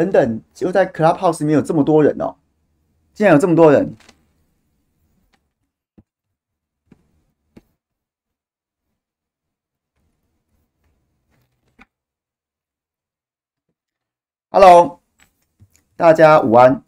等等，就在 Clubhouse 里面有这么多人哦，竟然有这么多人。Hello，大家午安。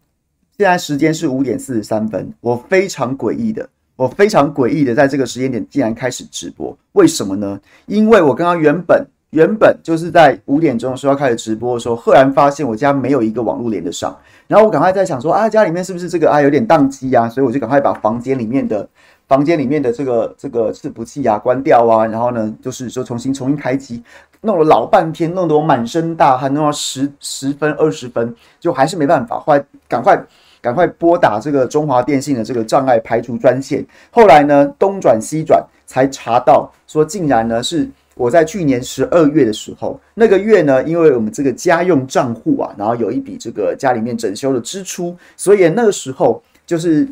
现在时间是五点四十三分。我非常诡异的，我非常诡异的，在这个时间点竟然开始直播。为什么呢？因为我刚刚原本原本就是在五点钟的时候要开始直播的时候，赫然发现我家没有一个网络连得上。然后我赶快在想说啊，家里面是不是这个啊有点宕机啊？所以我就赶快把房间里面的房间里面的这个这个伺服器啊关掉啊，然后呢就是说重新重新开机。弄了老半天，弄得我满身大汗，弄到十十分二十分，就还是没办法。后来赶快赶快拨打这个中华电信的这个障碍排除专线。后来呢，东转西转才查到，说竟然呢是我在去年十二月的时候，那个月呢，因为我们这个家用账户啊，然后有一笔这个家里面整修的支出，所以那个时候就是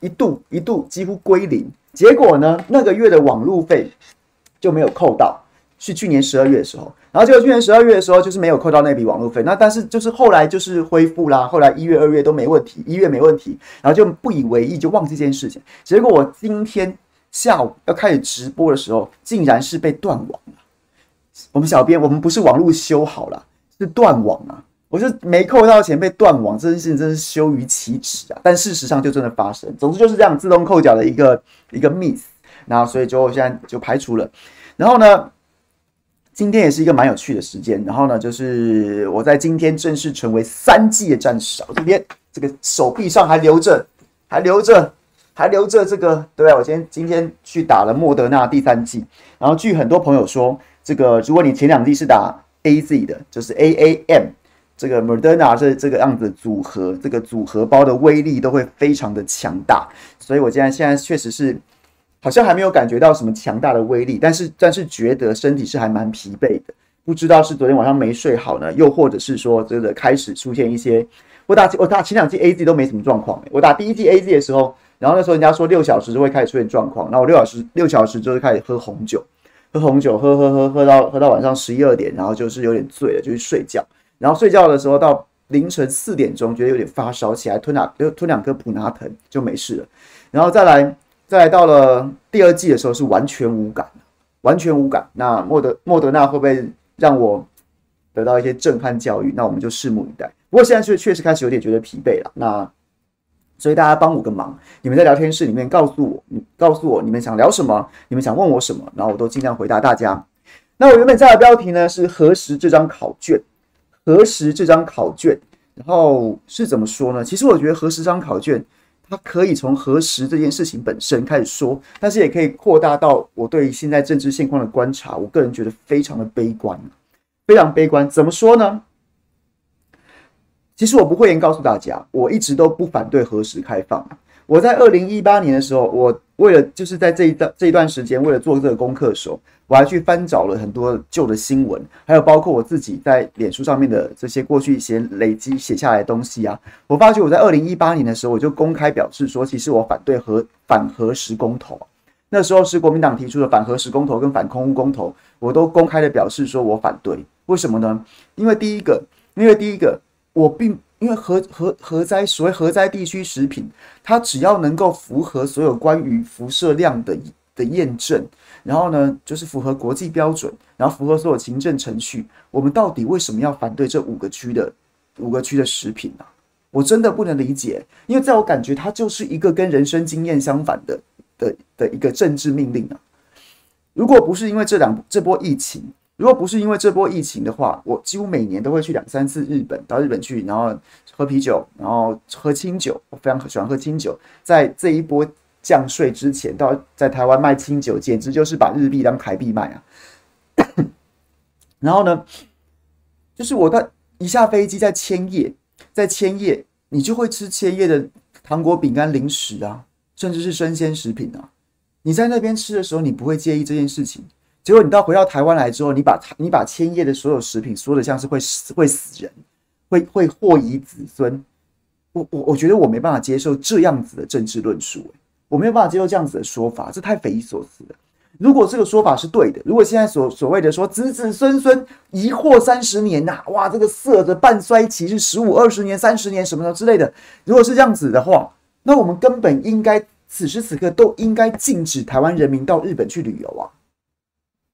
一度一度几乎归零。结果呢，那个月的网路费就没有扣到。是去年十二月的时候，然后结果去年十二月的时候就是没有扣到那笔网络费，那但是就是后来就是恢复啦，后来一月、二月都没问题，一月没问题，然后就不以为意，就忘记这件事情。结果我今天下午要开始直播的时候，竟然是被断网了。我们小编，我们不是网络修好了，是断网啊！我就没扣到钱被断网，这件事情真是羞于启齿啊！但事实上就真的发生，总之就是这样自动扣缴的一个一个 miss，然后所以就现在就排除了，然后呢？今天也是一个蛮有趣的时间，然后呢，就是我在今天正式成为三季的战士。我今天这个手臂上还留着，还留着，还留着这个，对啊，我今天今天去打了莫德纳第三剂。然后据很多朋友说，这个如果你前两剂是打 AZ 的，就是 AAM 这个 Moderna 这这个样子组合，这个组合包的威力都会非常的强大。所以我现在现在确实是。好像还没有感觉到什么强大的威力，但是但是觉得身体是还蛮疲惫的，不知道是昨天晚上没睡好呢，又或者是说这个开始出现一些，我打我打前两剂 AZ 都没什么状况，我打第一剂 AZ 的时候，然后那时候人家说六小时就会开始出现状况，然后我六小时六小时就是开始喝红酒，喝红酒喝喝喝喝到喝到晚上十一二点，然后就是有点醉了，就去睡觉，然后睡觉的时候到凌晨四点钟觉得有点发烧，起来吞两吞两颗普拿疼就没事了，然后再来。再来到了第二季的时候是完全无感，完全无感。那莫德莫德纳会不会让我得到一些震撼教育？那我们就拭目以待。不过现在确确实开始有点觉得疲惫了。那所以大家帮我个忙，你们在聊天室里面告诉我，你告诉我你们想聊什么，你们想问我什么，然后我都尽量回答大家。那我原本下的标题呢是核实这张考卷，核实这张考卷，然后是怎么说呢？其实我觉得核实这张考卷。它可以从核实这件事情本身开始说，但是也可以扩大到我对现在政治现况的观察。我个人觉得非常的悲观，非常悲观。怎么说呢？其实我不会言告诉大家，我一直都不反对核时开放。我在二零一八年的时候，我为了就是在这一段这一段时间，为了做这个功课的时候，我还去翻找了很多旧的新闻，还有包括我自己在脸书上面的这些过去一些累积写下来的东西啊。我发觉我在二零一八年的时候，我就公开表示说，其实我反对核反核实公投。那时候是国民党提出的反核实公投跟反空屋公投，我都公开的表示说我反对。为什么呢？因为第一个，因为第一个，我并。因为核核核灾，所谓核灾地区食品，它只要能够符合所有关于辐射量的的验证，然后呢，就是符合国际标准，然后符合所有行政程序，我们到底为什么要反对这五个区的五个区的食品呢？我真的不能理解，因为在我感觉，它就是一个跟人生经验相反的的的一个政治命令啊！如果不是因为这两这波疫情，如果不是因为这波疫情的话，我几乎每年都会去两三次日本，到日本去，然后喝啤酒，然后喝清酒。我非常喜欢喝清酒。在这一波降税之前，到在台湾卖清酒，简直就是把日币当台币卖啊！然后呢，就是我到一下飞机，在千叶，在千叶，你就会吃千叶的糖果、饼干、零食啊，甚至是生鲜食品啊。你在那边吃的时候，你不会介意这件事情。结果你到回到台湾来之后，你把你把千叶的所有食品说的像是会死会死人，会会祸遗子孙，我我我觉得我没办法接受这样子的政治论述，我没有办法接受这样子的说法，这太匪夷所思了。如果这个说法是对的，如果现在所所谓的说子子孙孙一祸三十年呐、哇，这个色的半衰期是十五、二十年、三十年什么的之类的，如果是这样子的话，那我们根本应该此时此刻都应该禁止台湾人民到日本去旅游啊，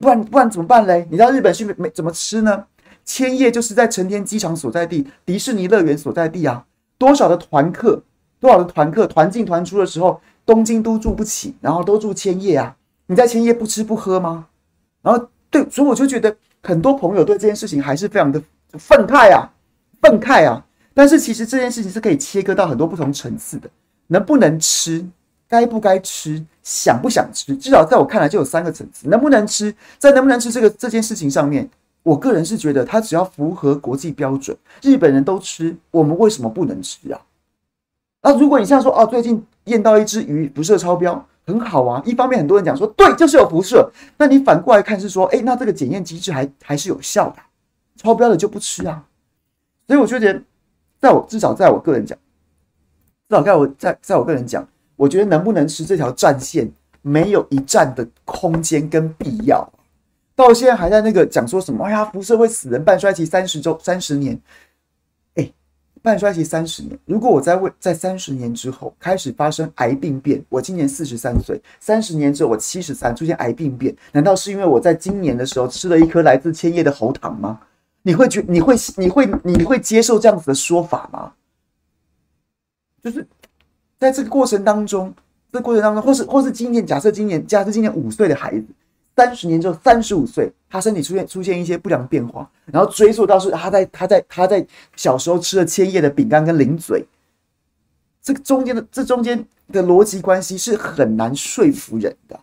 不然不然怎么办嘞？你到日本去没没怎么吃呢？千叶就是在成田机场所在地，迪士尼乐园所在地啊，多少的团客，多少的团客团进团出的时候，东京都住不起，然后都住千叶啊。你在千叶不吃不喝吗？然后对，所以我就觉得很多朋友对这件事情还是非常的愤慨啊，愤慨啊。但是其实这件事情是可以切割到很多不同层次的，能不能吃，该不该吃，想不想吃，至少在我看来就有三个层次。能不能吃，在能不能吃这个这件事情上面，我个人是觉得它只要符合国际标准，日本人都吃，我们为什么不能吃啊？那如果你像说哦，最近验到一只鱼辐射超标。很好啊，一方面很多人讲说对，就是有辐射。那你反过来看是说，哎，那这个检验机制还还是有效的，超标的就不吃啊。所以我觉得，在我至少在我个人讲，至少在我在在我个人讲，我觉得能不能吃这条战线没有一战的空间跟必要。到现在还在那个讲说什么，哎呀，辐射会死人，半衰期三十周三十年。哎半衰期三十年，如果我在未在三十年之后开始发生癌病变，我今年四十三岁，三十年之后我七十三出现癌病变，难道是因为我在今年的时候吃了一颗来自千叶的喉糖吗？你会觉你会你会你会接受这样子的说法吗？就是在这个过程当中，这过程当中，或是或是今年假设今年假设今年五岁的孩子。三十年之后，三十五岁，他身体出现出现一些不良变化，然后追溯到是他在他在他在小时候吃了千叶的饼干跟零嘴，这个中间的这中间的逻辑关系是很难说服人的，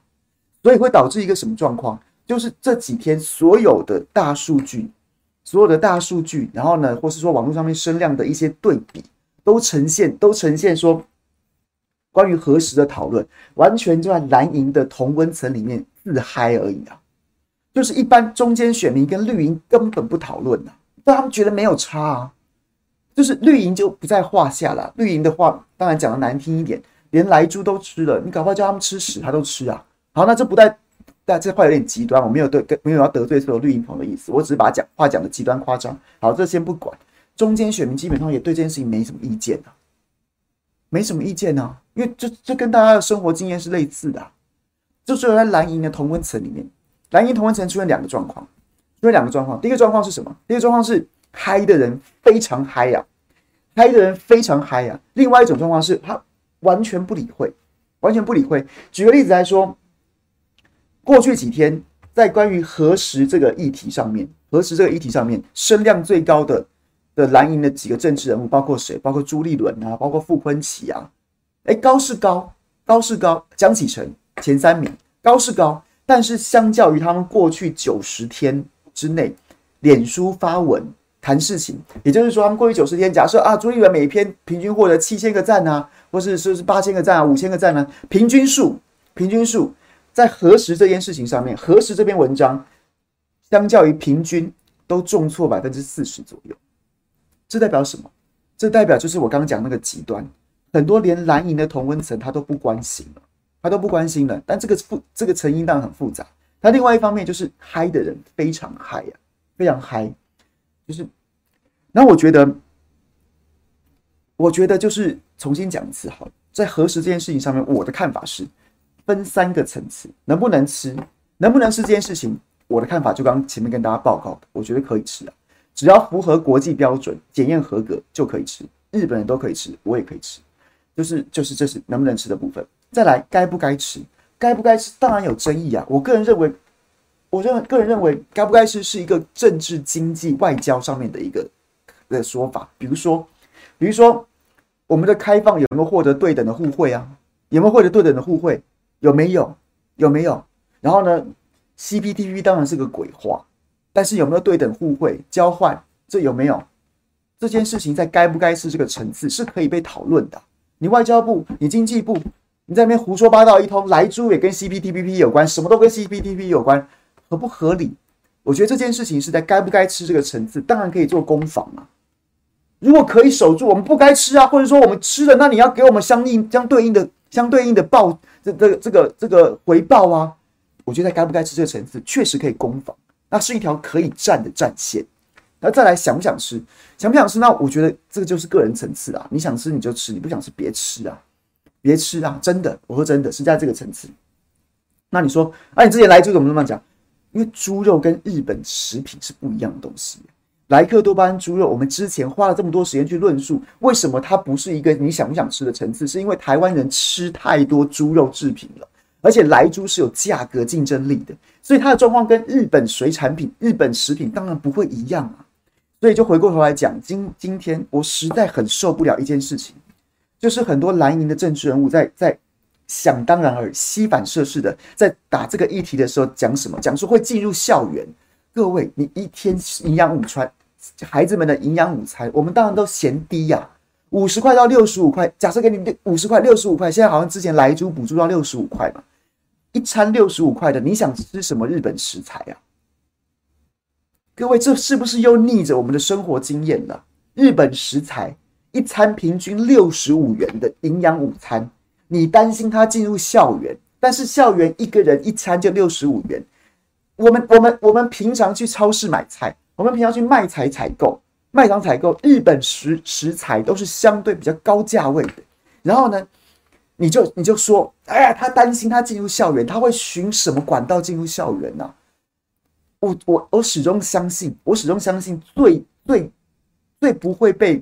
所以会导致一个什么状况？就是这几天所有的大数据，所有的大数据，然后呢，或是说网络上面声量的一些对比，都呈现都呈现说，关于核食的讨论，完全就在蓝营的同温层里面。自嗨而已啊，就是一般中间选民跟绿营根本不讨论呐，但他们觉得没有差啊，就是绿营就不在话下了。绿营的话，当然讲的难听一点，连来猪都吃了，你搞不好叫他们吃屎，他都吃啊。好，那这不带，但这话有点极端，我没有对跟没有要得罪所有绿营朋友的意思，我只是把讲话讲的极端夸张。好，这先不管，中间选民基本上也对这件事情没什么意见啊，没什么意见啊，因为这这跟大家的生活经验是类似的。就只有在蓝营的同温层里面，蓝营同温层出现两个状况，出现两个状况。第一个状况是什么？第一个状况是嗨的人非常嗨呀，嗨的人非常嗨呀。另外一种状况是他完全不理会，完全不理会。举个例子来说，过去几天在关于核实这个议题上面，核实这个议题上面声量最高的的蓝营的几个政治人物，包括谁？包括朱立伦啊，包括傅昆萁啊，哎，高是高，高是高，江启臣。前三名高是高，但是相较于他们过去九十天之内，脸书发文谈事情，也就是说，他们过去九十天，假设啊，朱立伦每一篇平均获得七千个赞啊，或是是是八千个赞啊，五千个赞啊，平均数，平均数在核实这件事情上面，核实这篇文章相较于平均都重挫百分之四十左右，这代表什么？这代表就是我刚刚讲那个极端，很多连蓝营的同温层他都不关心了。他都不关心了，但这个复这个成因当然很复杂。他另外一方面就是嗨的人非常嗨呀，非常嗨，就是。那我觉得，我觉得就是重新讲一次好了，在核实这件事情上面，我的看法是分三个层次：能不能吃，能不能吃这件事情，我的看法就刚前面跟大家报告的，我觉得可以吃啊，只要符合国际标准，检验合格就可以吃。日本人都可以吃，我也可以吃，就是就是这是能不能吃的部分。再来，该不该吃？该不该吃？当然有争议啊！我个人认为，我认为个人认为，该不该吃是一个政治、经济、外交上面的一个的说法。比如说，比如说，我们的开放有没有获得对等的互惠啊？有没有获得对等的互惠？有没有？有没有？然后呢？CPTPP 当然是个鬼话，但是有没有对等互惠交换？这有没有？这件事情在该不该吃这个层次是可以被讨论的。你外交部，你经济部。你在那边胡说八道一通，莱猪也跟 CPTPP 有关，什么都跟 CPTPP 有关，合不合理？我觉得这件事情是在该不该吃这个层次，当然可以做攻防啊。如果可以守住，我们不该吃啊，或者说我们吃了，那你要给我们相应相对应的相对应的报这这个这个这个回报啊。我觉得在该不该吃这个层次，确实可以攻防，那是一条可以战的战线。那再来想不想吃，想不想吃？那我觉得这个就是个人层次啊，你想吃你就吃，你不想吃别吃啊，别吃啊！真的，我说真的是在这个层次。那你说，啊，你之前来猪怎么这么讲？因为猪肉跟日本食品是不一样的东西。莱克多巴胺猪肉，我们之前花了这么多时间去论述，为什么它不是一个你想不想吃的层次？是因为台湾人吃太多猪肉制品了，而且莱猪是有价格竞争力的，所以它的状况跟日本水产品、日本食品当然不会一样啊。所以就回过头来讲，今今天我实在很受不了一件事情，就是很多蓝营的政治人物在在想当然而西反射式的在打这个议题的时候讲什么？讲说会进入校园。各位，你一天营养午餐。孩子们的营养午餐，我们当然都嫌低呀，五十块到六十五块。假设给你五十块、六十五块，现在好像之前莱猪补助到六十五块嘛，一餐六十五块的，你想吃什么日本食材啊？各位，这是不是又逆着我们的生活经验了？日本食材一餐平均六十五元的营养午餐，你担心他进入校园，但是校园一个人一餐就六十五元。我们我们我们平常去超市买菜。我们平常去卖场采购，卖场采购日本食食材都是相对比较高价位的。然后呢，你就你就说，哎呀，他担心他进入校园，他会循什么管道进入校园呢？我我我始终相信，我始终相信最最最不会被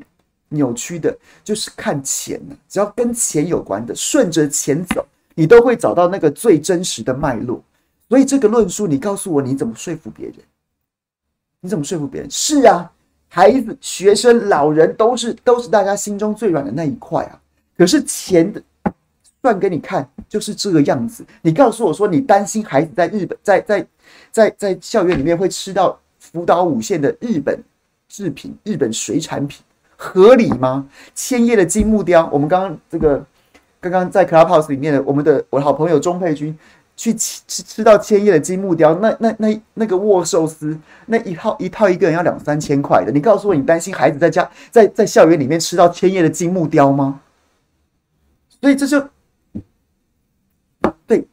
扭曲的，就是看钱呢。只要跟钱有关的，顺着钱走，你都会找到那个最真实的脉络。所以这个论述，你告诉我你怎么说服别人？你怎么说服别人？是啊，孩子、学生、老人都是都是大家心中最软的那一块啊。可是钱的转给你看，就是这个样子。你告诉我说，你担心孩子在日本在在在在校园里面会吃到福岛五县的日本制品、日本水产品，合理吗？千叶的金木雕，我们刚刚这个刚刚在 Clubhouse 里面的我们的我的好朋友钟佩君。去吃吃到千叶的金木雕，那那那那个握寿司，那一套一套一个人要两三千块的。你告诉我，你担心孩子在家在在校园里面吃到千叶的金木雕吗？所以这就对，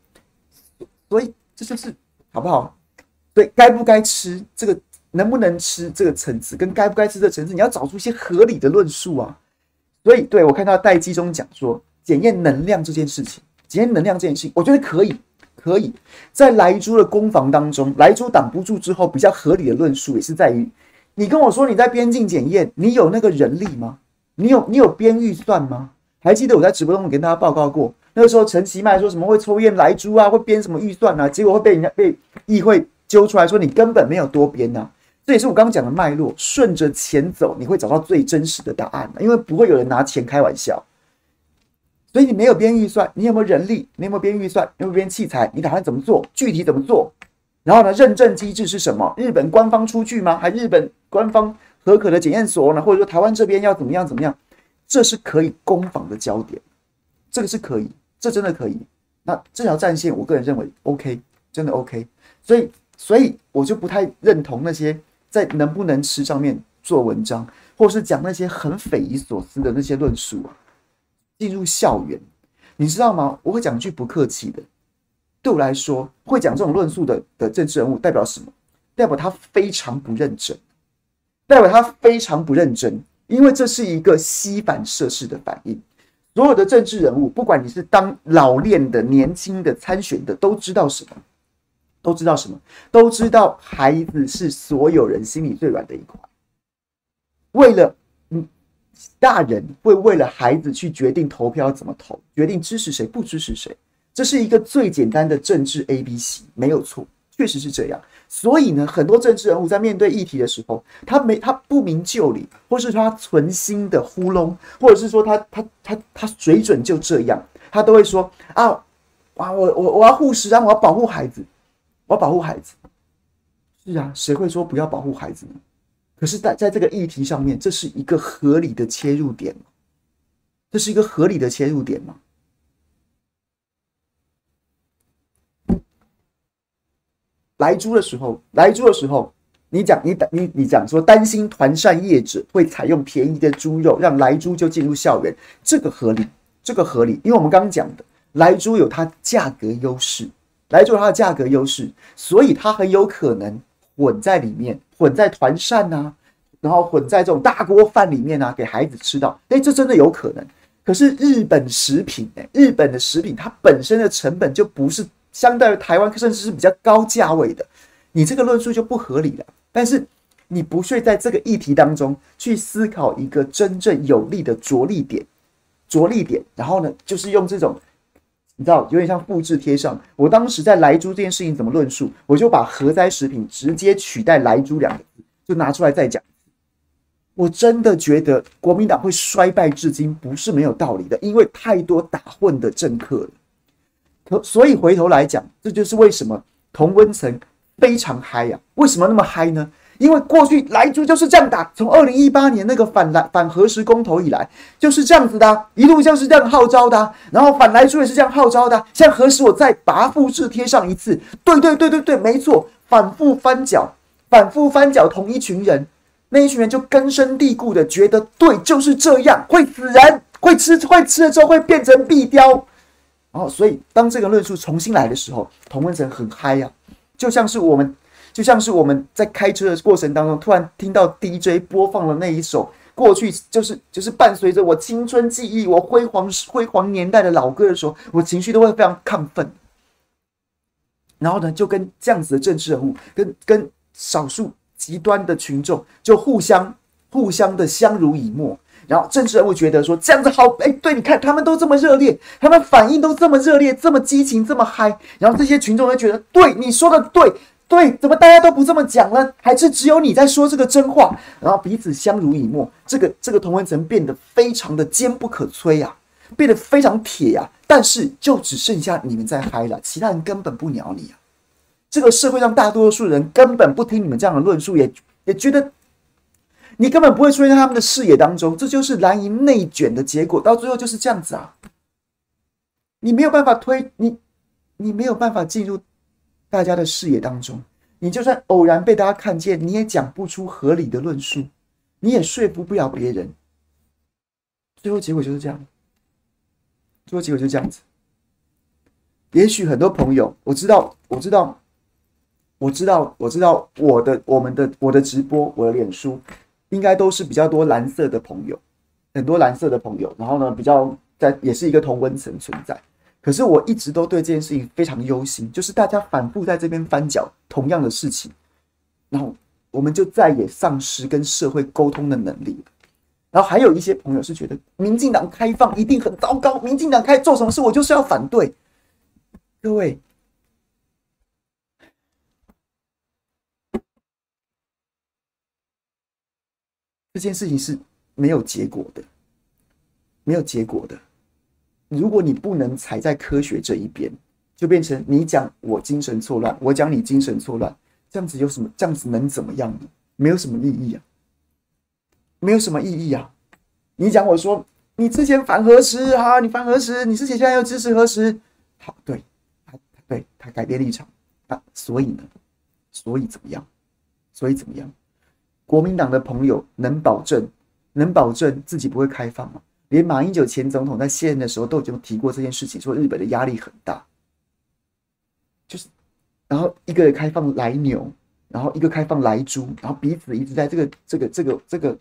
所以这就是好不好？对，该不该吃这个，能不能吃这个层次，跟该不该吃这层次，你要找出一些合理的论述啊。所以，对我看到戴基中讲说，检验能量这件事情，检验能量这件事情，我觉得可以。可以在莱猪的攻防当中，莱猪挡不住之后，比较合理的论述也是在于，你跟我说你在边境检验，你有那个人力吗？你有你有编预算吗？还记得我在直播中跟大家报告过，那个时候陈其迈说什么会抽烟来猪啊，会编什么预算啊，结果会被人家被议会揪出来说你根本没有多编呐。这也是我刚刚讲的脉络，顺着钱走，你会找到最真实的答案，因为不会有人拿钱开玩笑。所以你没有编预算，你有没有人力？你有没有编预算？有没有编器材？你打算怎么做？具体怎么做？然后呢？认证机制是什么？日本官方出具吗？还日本官方核可的检验所呢？或者说台湾这边要怎么样？怎么样？这是可以攻防的焦点，这个是可以，这真的可以。那这条战线，我个人认为 OK，真的 OK。所以，所以我就不太认同那些在能不能吃上面做文章，或是讲那些很匪夷所思的那些论述啊。进入校园，你知道吗？我会讲句不客气的，对我来说，会讲这种论述的的政治人物代表什么？代表他非常不认真，代表他非常不认真，因为这是一个膝反射式的反应。所有的政治人物，不管你是当老练的、年轻的、参选的，都知道什么？都知道什么？都知道孩子是所有人心里最软的一块。为了嗯大人会为了孩子去决定投票怎么投，决定支持谁不支持谁，这是一个最简单的政治 ABC，没有错，确实是这样。所以呢，很多政治人物在面对议题的时候，他没他不明就里，或是他存心的糊弄，或者是说他他他他水准就这样，他都会说啊，啊，我我我要护食啊，我要保护孩子，我要保护孩子。是啊，谁会说不要保护孩子呢？可是，在在这个议题上面，这是一个合理的切入点吗？这是一个合理的切入点吗？来猪的时候，来猪的时候，你讲你你你讲说担心团扇业者会采用便宜的猪肉，让来猪就进入校园，这个合理，这个合理，因为我们刚刚讲的来猪有它价格优势。来猪有它的价格优势，所以它很有可能混在里面，混在团扇呐，然后混在这种大锅饭里面啊，给孩子吃到。哎，这真的有可能。可是日本食品，哎，日本的食品它本身的成本就不是相对于台湾，甚至是比较高价位的，你这个论述就不合理了。但是你不会在这个议题当中去思考一个真正有利的着力点，着力点，然后呢，就是用这种你知道有点像复制贴上。我当时在莱猪这件事情怎么论述，我就把核灾食品直接取代莱猪两个字，就拿出来再讲。我真的觉得国民党会衰败至今不是没有道理的，因为太多打混的政客了。所以回头来讲，这就是为什么同温层非常嗨呀？为什么那么嗨呢？因为过去莱猪就是这样打，从二零一八年那个反莱反核食公投以来就是这样子的，一路像是这样号召的，然后反莱猪也是这样号召的。像核食，我再拔复制贴上一次，对对对对对，没错，反复翻搅，反复翻搅同一群人。那一群人就根深蒂固的觉得，对，就是这样，会死人，会吃，会吃了之后会变成壁雕。然后，所以当这个论述重新来的时候，同温层很嗨呀，就像是我们，就像是我们在开车的过程当中，突然听到 DJ 播放了那一首过去就是就是伴随着我青春记忆、我辉煌辉煌年代的老歌的时候，我情绪都会非常亢奋。然后呢，就跟这样子的政治人物，跟跟少数。极端的群众就互相互相的相濡以沫，然后政治人物觉得说这样子好，哎，对，你看他们都这么热烈，他们反应都这么热烈，这么激情，这么嗨，然后这些群众就觉得对你说的对对，怎么大家都不这么讲呢？还是只有你在说这个真话？然后彼此相濡以沫，这个这个同温层变得非常的坚不可摧呀，变得非常铁呀，但是就只剩下你们在嗨了，其他人根本不鸟你啊。这个社会上大多数人根本不听你们这样的论述，也也觉得你根本不会出现在他们的视野当中，这就是蓝营内卷的结果，到最后就是这样子啊！你没有办法推你，你没有办法进入大家的视野当中，你就算偶然被大家看见，你也讲不出合理的论述，你也说服不了别人，最后结果就是这样，最后结果就是这样子。也许很多朋友，我知道，我知道。我知道，我知道，我的、我们的、我的直播，我的脸书，应该都是比较多蓝色的朋友，很多蓝色的朋友。然后呢，比较在也是一个同温层存在。可是我一直都对这件事情非常忧心，就是大家反复在这边翻搅同样的事情，然后我们就再也丧失跟社会沟通的能力了。然后还有一些朋友是觉得民进党开放一定很糟糕，民进党开做什么事我就是要反对。各位。这件事情是没有结果的，没有结果的。如果你不能踩在科学这一边，就变成你讲我精神错乱，我讲你精神错乱，这样子有什么？这样子能怎么样呢？没有什么意义啊，没有什么意义啊。你讲我说你之前反核时哈，你反核时，你之前现在又支持核时，好，对，他对他改变立场啊，所以呢，所以怎么样？所以怎么样？国民党的朋友能保证，能保证自己不会开放吗？连马英九前总统在卸任的时候都已经提过这件事情，说日本的压力很大，就是，然后一个开放莱牛，然后一个开放莱猪，然后彼此一直在这个这个这个这个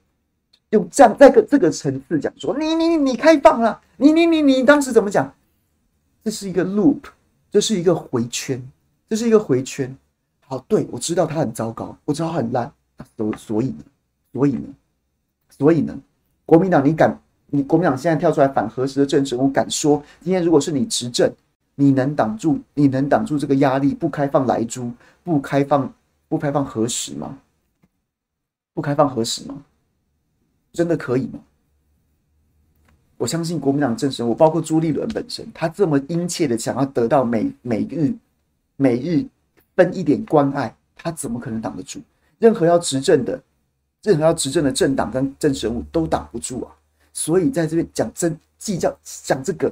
用这样在个这个层次讲说，你你你你开放了，你你你你当时怎么讲？这是一个 loop，这是一个回圈，这是一个回圈。好，对，我知道它很糟糕，我知道它很烂。所所以呢，所以呢，所以呢，国民党，你敢？你国民党现在跳出来反核食的政治，我敢说，今天如果是你执政，你能挡住？你能挡住这个压力？不开放莱猪，不开放，不开放核实吗？不开放核实吗？真的可以吗？我相信国民党政治，我包括朱立伦本身，他这么殷切的想要得到每每日每日分一点关爱，他怎么可能挡得住？任何要执政的，任何要执政的政党跟政治人物都挡不住啊！所以在这边讲真计较讲这个，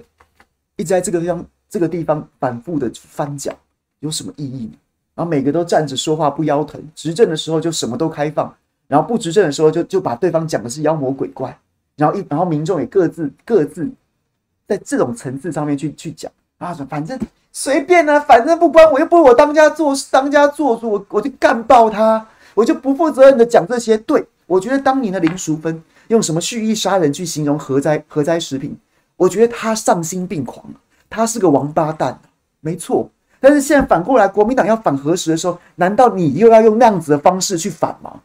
一直在这个地方这个地方反复的翻搅，有什么意义呢？然后每个都站着说话不腰疼，执政的时候就什么都开放，然后不执政的时候就就把对方讲的是妖魔鬼怪，然后一然后民众也各自各自在这种层次上面去去讲啊，反正随便啊，反正不关我，又不是我当家做当家做主，我我就干爆他，我就不负责任的讲这些。对，我觉得当年的林淑芬用什么蓄意杀人去形容核灾核灾食品，我觉得他丧心病狂，他是个王八蛋，没错。但是现在反过来，国民党要反核时的时候，难道你又要用那样子的方式去反吗？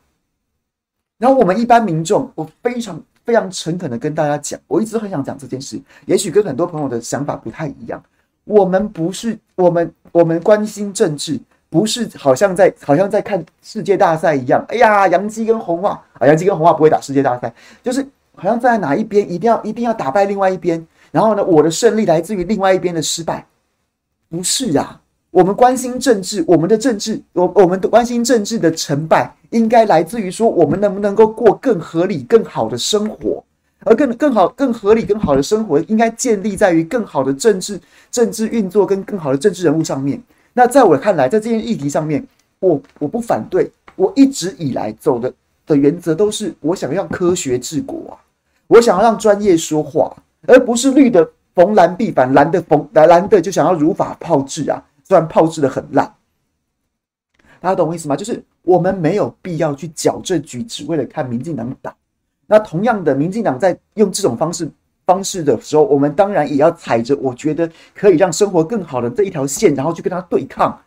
然后我们一般民众，我非常非常诚恳的跟大家讲，我一直很想讲这件事，也许跟很多朋友的想法不太一样。我们不是我们我们关心政治，不是好像在好像在看世界大赛一样。哎呀，杨基跟红袜啊，杨基跟红袜不会打世界大赛，就是好像在哪一边一定要一定要打败另外一边，然后呢，我的胜利来自于另外一边的失败，不是啊。我们关心政治，我们的政治，我我们的关心政治的成败，应该来自于说我们能不能够过更合理、更好的生活，而更更好、更合理、更好的生活，应该建立在于更好的政治政治运作跟更好的政治人物上面。那在我看来，在这件议题上面，我我不反对，我一直以来走的的原则都是，我想要科学治国啊，我想要让专业说话，而不是绿的逢蓝必反，蓝的逢蓝蓝的就想要如法炮制啊。虽然炮制的很烂，大家懂我意思吗？就是我们没有必要去矫正局，只为了看民进党打。那同样的，民进党在用这种方式方式的时候，我们当然也要踩着我觉得可以让生活更好的这一条线，然后去跟他对抗。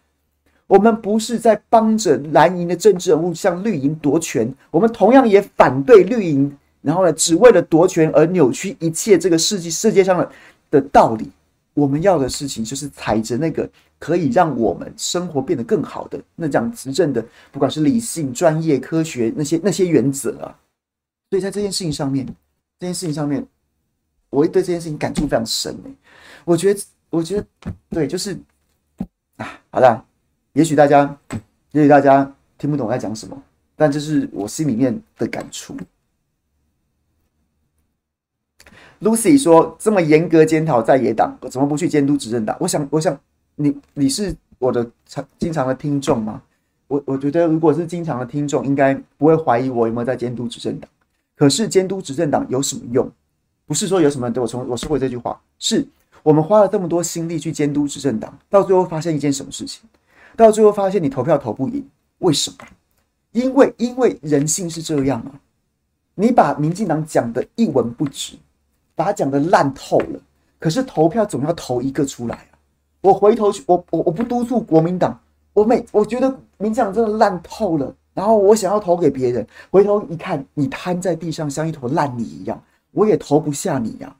我们不是在帮着蓝营的政治人物向绿营夺权，我们同样也反对绿营，然后呢，只为了夺权而扭曲一切这个世界世界上的的道理。我们要的事情就是踩着那个。可以让我们生活变得更好的那讲执政的，不管是理性、专业、科学那些那些原则啊，所以在这件事情上面，这件事情上面，我会对这件事情感触非常深诶。我觉得，我觉得，对，就是啊，好啦，也许大家，也许大家听不懂我在讲什么，但这是我心里面的感触。Lucy 说：“这么严格检讨在野党，怎么不去监督执政党？”我想，我想。你你是我的常经常的听众吗？我我觉得如果是经常的听众，应该不会怀疑我有没有在监督执政党。可是监督执政党有什么用？不是说有什么，对我从我说过这句话，是我们花了这么多心力去监督执政党，到最后发现一件什么事情？到最后发现你投票投不赢，为什么？因为因为人性是这样啊，你把民进党讲得一文不值，把它讲得烂透了，可是投票总要投一个出来啊。我回头去，我我我不督促国民党，我每我觉得民进党真的烂透了，然后我想要投给别人，回头一看，你瘫在地上像一坨烂泥一样，我也投不下你呀。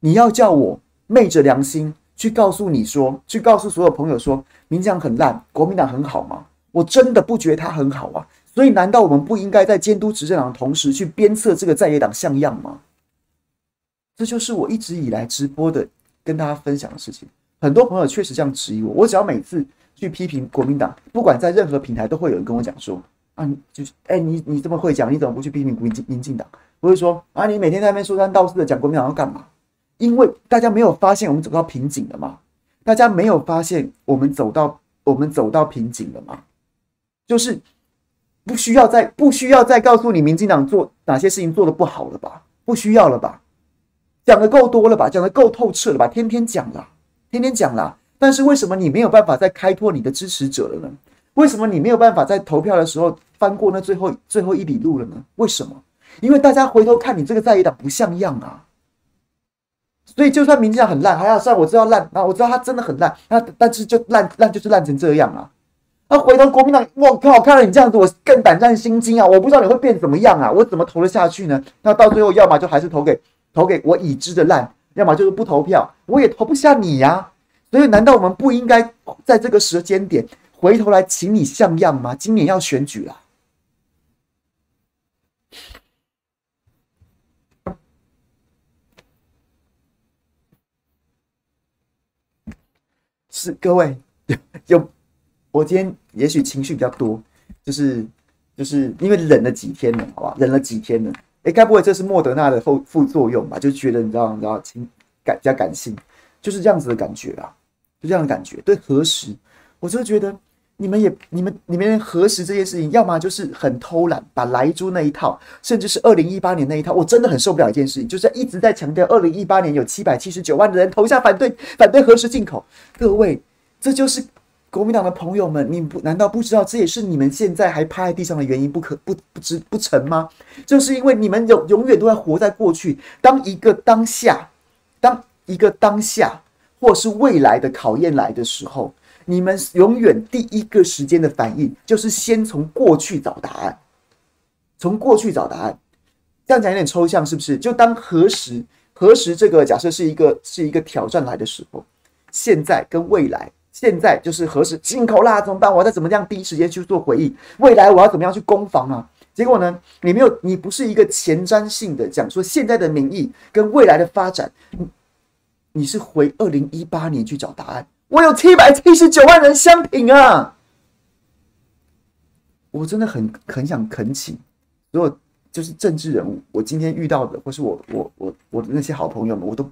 你要叫我昧着良心去告诉你说，去告诉所有朋友说，民进党很烂，国民党很好吗？我真的不觉得他很好啊。所以难道我们不应该在监督执政党的同时去鞭策这个在野党像样吗？这就是我一直以来直播的跟大家分享的事情。很多朋友确实这样质疑我，我只要每次去批评国民党，不管在任何平台，都会有人跟我讲说：“啊，就是哎、你你这么会讲，你怎么不去批评民进民进党？”不会说：“啊，你每天在那边说三道四的讲国民党要干嘛？”因为大家没有发现我们走到瓶颈了吗？大家没有发现我们走到我们走到瓶颈了吗？就是不需要再不需要再告诉你民进党做哪些事情做的不好了吧？不需要了吧？讲的够多了吧？讲的够透彻了吧？天天讲了。天天讲啦，但是为什么你没有办法再开拓你的支持者了呢？为什么你没有办法在投票的时候翻过那最后最后一里路了呢？为什么？因为大家回头看你这个在野党不像样啊，所以就算民进党很烂，还要算我知道烂啊，我知道他真的很烂，那但是就烂烂就是烂成这样啊。那回头国民党，我靠，看到你这样子，我更胆战心惊啊！我不知道你会变怎么样啊，我怎么投得下去呢？那到最后，要么就还是投给投给我已知的烂。要么就是不投票，我也投不下你呀、啊。所以，难道我们不应该在这个时间点回头来请你像样吗？今年要选举了，是各位 有，我今天也许情绪比较多，就是就是因为忍了几天了，好吧，忍了几天了。哎，该不会这是莫德纳的后副作用吧？就觉得你知道，你知道情感比较感性，就是这样子的感觉啊，就这样的感觉。对核食，我就觉得你们也你们你们核实这件事情，要么就是很偷懒，把莱猪那一套，甚至是二零一八年那一套，我真的很受不了一件事情，就是一直在强调二零一八年有七百七十九万的人投下反对反对核食进口。各位，这就是国民党的朋友们，你不难道不知道这也是你们现在还趴在地上的原因不可不不知不成吗？就是因为你们永永远都在活在过去，当一个当下，当一个当下或是未来的考验来的时候，你们永远第一个时间的反应就是先从过去找答案，从过去找答案。这样讲有点抽象，是不是？就当何时何时这个假设是一个是一个挑战来的时候，现在跟未来。现在就是何时进口啦？怎么办？我再怎么样第一时间去做回应？未来我要怎么样去攻防啊？结果呢？你没有，你不是一个前瞻性的讲说现在的民意跟未来的发展，你是回二零一八年去找答案。我有七百七十九万人相挺啊！我真的很很想恳请，如果就是政治人物，我今天遇到的，或是我我我我的那些好朋友们，我都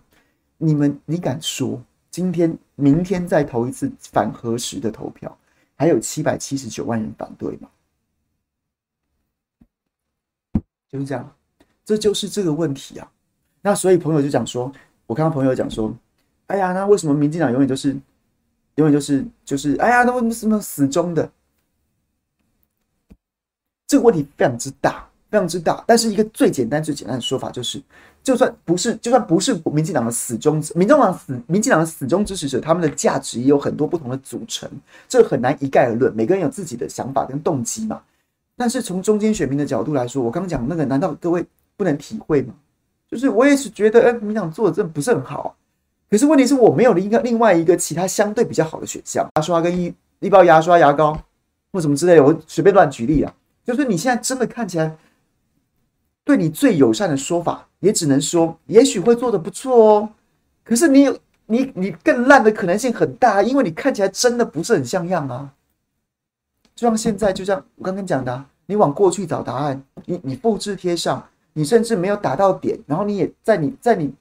你们你敢说？今天、明天再投一次反核食的投票，还有七百七十九万人反对吗？就是这样，这就是这个问题啊。那所以朋友就讲说，我看到朋友讲说，哎呀，那为什么民进党永远都是，永远就是就是，哎呀，那为什么死忠的？这个问题非常之大。非常之大，但是一个最简单、最简单的说法就是，就算不是，就算不是民进党的死忠，民众党死，民进党的死忠支持者，他们的价值也有很多不同的组成，这很难一概而论。每个人有自己的想法跟动机嘛。但是从中间选民的角度来说，我刚刚讲那个，难道各位不能体会吗？就是我也是觉得，哎，民进党做的真的不是很好。可是问题是我没有另一个另外一个其他相对比较好的选项，牙刷跟一一包牙刷、牙膏或什么之类的，我随便乱举例啊。就是你现在真的看起来。对你最友善的说法，也只能说，也许会做得不错哦。可是你有你你更烂的可能性很大，因为你看起来真的不是很像样啊。就像现在，就像我刚刚讲的，你往过去找答案，你你复制贴上，你甚至没有打到点，然后你也在你在你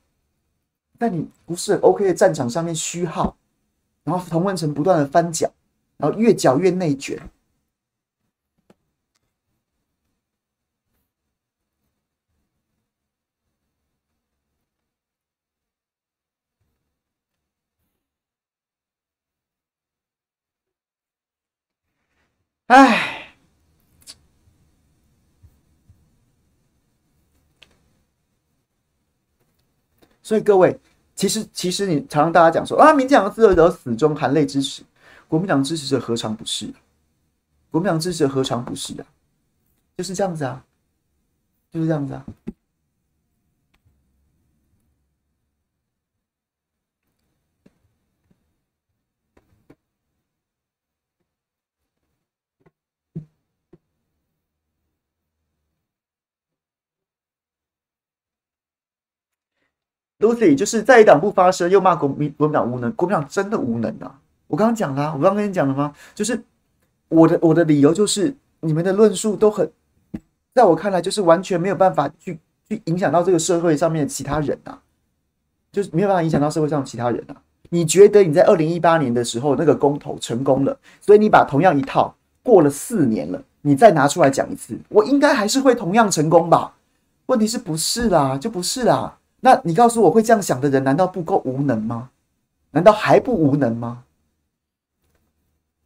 在你不是 OK 的战场上面虚耗，然后同温层不断的翻搅，然后越搅越内卷。唉，所以各位，其实其实你常常大家讲说啊，民进党自由死忠含泪支持，国民党支持者何尝不是？国民党支持者何尝不是啊？就是这样子啊，就是这样子啊。Lucy 就是在野党不发声，又骂国民国民党无能，国民党真的无能啊！我刚刚讲了，我刚刚跟你讲了吗？就是我的我的理由就是，你们的论述都很，在我看来就是完全没有办法去去影响到这个社会上面其他人啊，就是没有办法影响到社会上其他人啊。你觉得你在二零一八年的时候那个公投成功了，所以你把同样一套过了四年了，你再拿出来讲一次，我应该还是会同样成功吧？问题是不是啦？就不是啦。那你告诉我会这样想的人，难道不够无能吗？难道还不无能吗？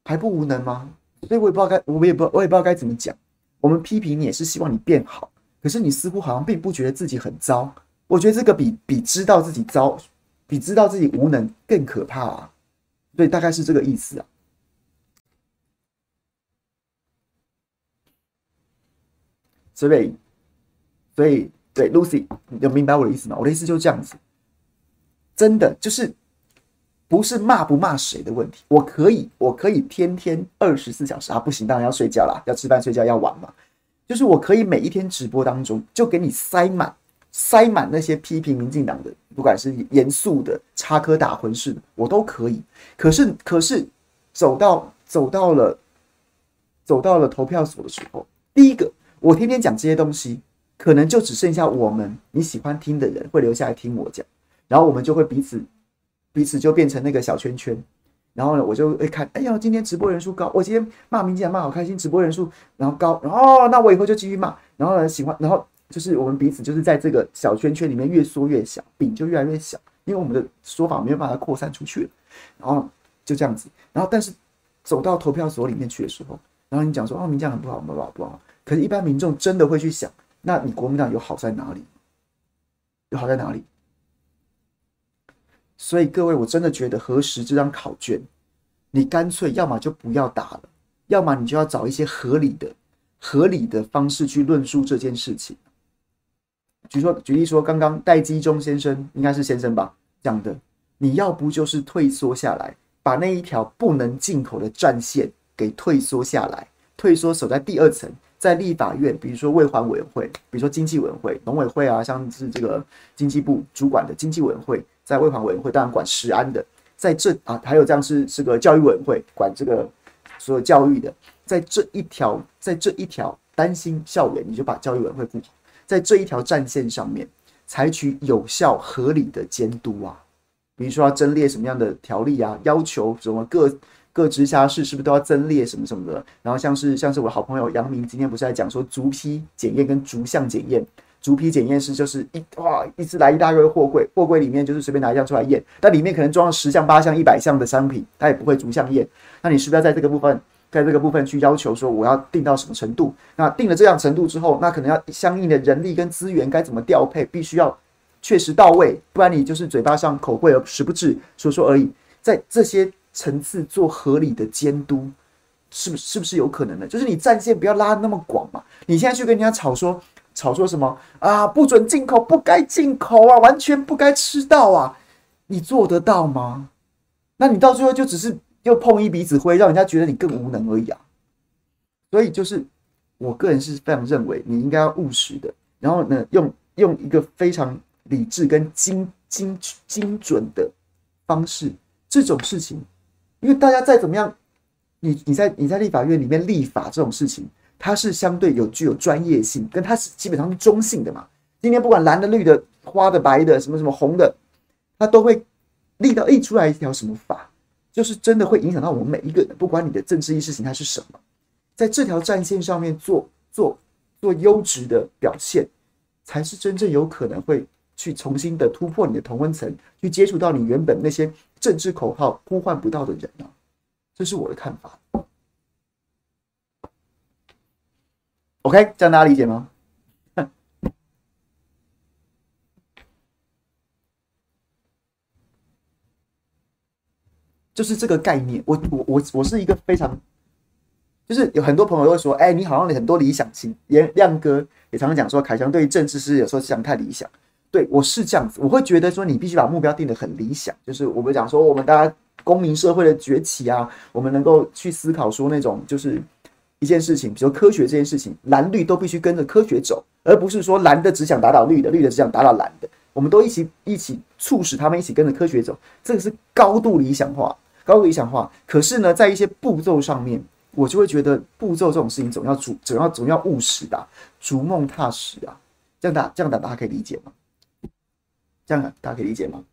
还不无能吗？所以我也不知道该，我也不，我也不知道该怎么讲。我们批评你也是希望你变好，可是你似乎好像并不觉得自己很糟。我觉得这个比比知道自己糟，比知道自己无能更可怕啊！所以大概是这个意思啊。所以，所以。对，Lucy，你有明白我的意思吗？我的意思就是这样子，真的就是不是骂不骂谁的问题。我可以，我可以天天二十四小时啊，不行，当然要睡觉啦，要吃饭睡觉要玩嘛。就是我可以每一天直播当中就给你塞满，塞满那些批评民进党的，不管是严肃的、插科打诨式的，我都可以。可是，可是走到走到了走到了投票所的时候，第一个，我天天讲这些东西。可能就只剩下我们你喜欢听的人会留下来听我讲，然后我们就会彼此彼此就变成那个小圈圈，然后呢，我就会看，哎呀，今天直播人数高，我今天骂民进党骂好开心，直播人数然后高，然后那我以后就继续骂，然后呢喜欢，然后就是我们彼此就是在这个小圈圈里面越缩越小，饼就越来越小，因为我们的说法没有办法扩散出去了，然后就这样子。然后，但是走到投票所里面去的时候，然后你讲说哦，民进党很不好，不好，不好。可是，一般民众真的会去想，那你国民党有好在哪里？有好在哪里？所以各位，我真的觉得核实这张考卷，你干脆要么就不要打了，要么你就要找一些合理的、合理的方式去论述这件事情。举说，举例说，刚刚戴基中先生应该是先生吧讲的，你要不就是退缩下来，把那一条不能进口的战线给退缩下来，退缩守在第二层，在立法院，比如说卫环委员会，比如说经济委员会、农委会啊，像是这个经济部主管的经济委员会，在卫环委员会当然管食安的，在这啊，还有这样是这个教育委员会管这个所有教育的，在这一条，在这一条担心校园，你就把教育委员会顾好。在这一条战线上面，采取有效合理的监督啊，比如说要增列什么样的条例啊，要求什么各各直辖市是不是都要增列什么什么的？然后像是像是我的好朋友杨明今天不是在讲说逐批检验跟逐项检验，逐批检验是就是一哇一次来一大堆货柜，货柜里面就是随便拿一样出来验，但里面可能装了十项八项一百项的商品，它也不会逐项验，那你是不是要在这个部分？在这个部分去要求说我要定到什么程度，那定了这样程度之后，那可能要相应的人力跟资源该怎么调配，必须要确实到位，不然你就是嘴巴上口惠而实不至，说说而已。在这些层次做合理的监督，是不是不是有可能的？就是你战线不要拉那么广嘛。你现在去跟人家吵说吵说什么啊？不准进口，不该进口啊，完全不该吃到啊，你做得到吗？那你到最后就只是。又碰一鼻子灰，让人家觉得你更无能而已啊！所以就是，我个人是非常认为你应该要务实的，然后呢，用用一个非常理智跟精精精准的方式，这种事情，因为大家再怎么样，你你在你在立法院里面立法这种事情，它是相对有具有专业性，跟它是基本上是中性的嘛。今天不管蓝的、绿的、花的、白的，什么什么红的，它都会立到一出来一条什么法。就是真的会影响到我们每一个人，不管你的政治意识形态是什么，在这条战线上面做做做优质的表现，才是真正有可能会去重新的突破你的同温层，去接触到你原本那些政治口号呼唤不到的人啊，这是我的看法。OK，这样大家理解吗？就是这个概念，我我我我是一个非常，就是有很多朋友都会说，哎、你好像很多理想型，也亮哥也常常讲说，凯翔对于政治是有时候想太理想。对我是这样子，我会觉得说，你必须把目标定得很理想，就是我们讲说，我们大家公民社会的崛起啊，我们能够去思考说，那种就是一件事情，比如科学这件事情，蓝绿都必须跟着科学走，而不是说蓝的只想打倒绿的，绿的只想打倒蓝的。我们都一起一起促使他们一起跟着科学走，这个是高度理想化，高度理想化。可是呢，在一些步骤上面，我就会觉得步骤这种事情总要逐，总要总要务实的，逐梦踏实啊。这样大这样大家可以理解吗？这样大家可以理解吗？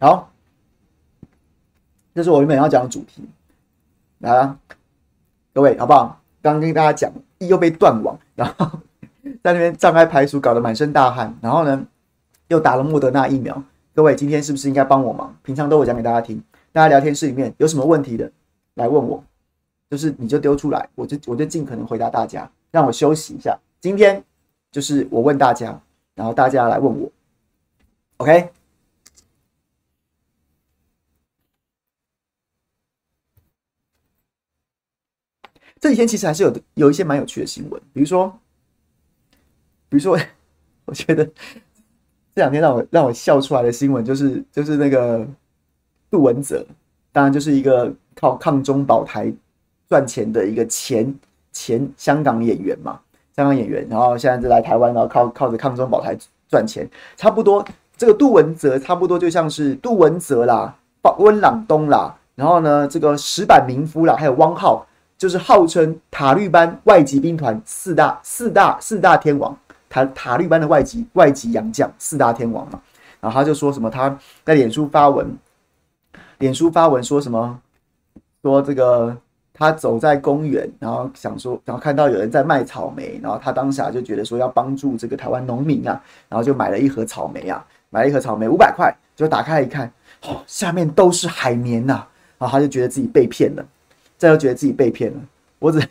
好，这是我原本要讲的主题，来了，各位好不好？刚跟大家讲，又被断网，然后 在那边障碍排除，搞得满身大汗，然后呢，又打了莫德纳疫苗。各位今天是不是应该帮我忙？平常都会讲给大家听，大家聊天室里面有什么问题的，来问我，就是你就丢出来，我就我就尽可能回答大家。让我休息一下，今天就是我问大家，然后大家来问我，OK？这几天其实还是有有一些蛮有趣的新闻，比如说，比如说，我觉得这两天让我让我笑出来的新闻就是就是那个杜文泽，当然就是一个靠抗中保台赚钱的一个前前香港演员嘛，香港演员，然后现在就来台湾，然后靠靠着抗中保台赚钱，差不多这个杜文泽差不多就像是杜文泽啦、温朗东啦，然后呢这个石板民夫啦，还有汪浩。就是号称塔绿班外籍兵团四大四大四大天王，塔塔利班的外籍外籍洋将四大天王嘛，然后他就说什么他在脸书发文，脸书发文说什么说这个他走在公园，然后想说，然后看到有人在卖草莓，然后他当下就觉得说要帮助这个台湾农民啊，然后就买了一盒草莓啊，买了一盒草莓五百块，就打开一看，哦，下面都是海绵呐，然后他就觉得自己被骗了，这又觉得自己被骗了，我只。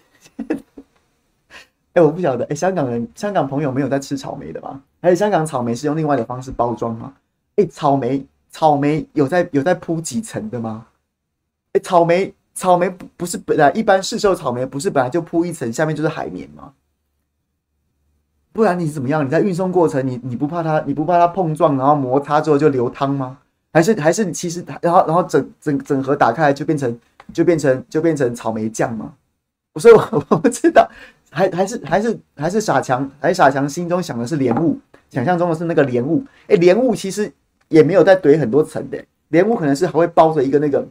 哎、我不晓得，哎、香港人、香港朋友没有在吃草莓的吗？还有香港草莓是用另外的方式包装吗？哎、草莓，草莓有在有在铺几层的吗？哎、草莓，草莓不是本来一般市售草莓不是本来就铺一层，下面就是海绵吗？不然你怎么样？你在运送过程，你你不怕它，你不怕它碰撞，然后摩擦之后就流汤吗？还是还是你其实然后然后整整整盒打开来就变成就变成就变成草莓酱吗？所以我 我不知道。还还是还是还是傻强，还是傻强心中想的是莲雾，想象中的是那个莲雾。哎，莲雾其实也没有再堆很多层的，莲雾可能是还会包着一个那个，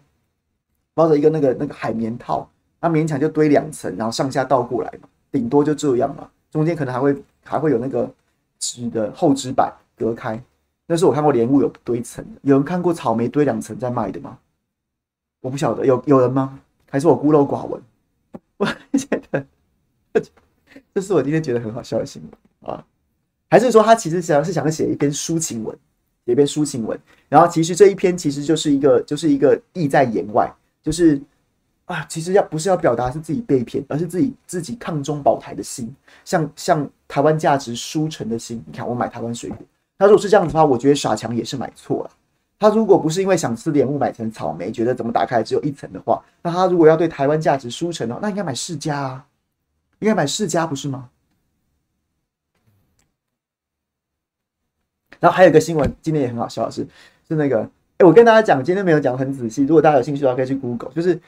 包着一个那个那个海绵套，它勉强就堆两层，然后上下倒过来嘛，顶多就这样嘛，中间可能还会还会有那个纸的厚纸板隔开。那是我看过莲雾有堆层的，有人看过草莓堆两层在卖的吗？我不晓得，有有人吗？还是我孤陋寡闻？我觉得。这是我今天觉得很好笑的新闻啊，还是说他其实想是想写一篇抒情文，写一篇抒情文，然后其实这一篇其实就是一个就是一个意在言外，就是啊，其实要不是要表达是自己被骗，而是自己自己抗中保台的心，像像台湾价值输成的心。你看我买台湾水果，他如果是这样子的话，我觉得傻强也是买错了。他如果不是因为想吃莲雾买成草莓，觉得怎么打开只有一层的话，那他如果要对台湾价值输成的话，那应该买世家啊。应该买世家不是吗？然后还有一个新闻，今天也很好笑的是，是那个，哎，我跟大家讲，今天没有讲很仔细，如果大家有兴趣的话，可以去 Google，就是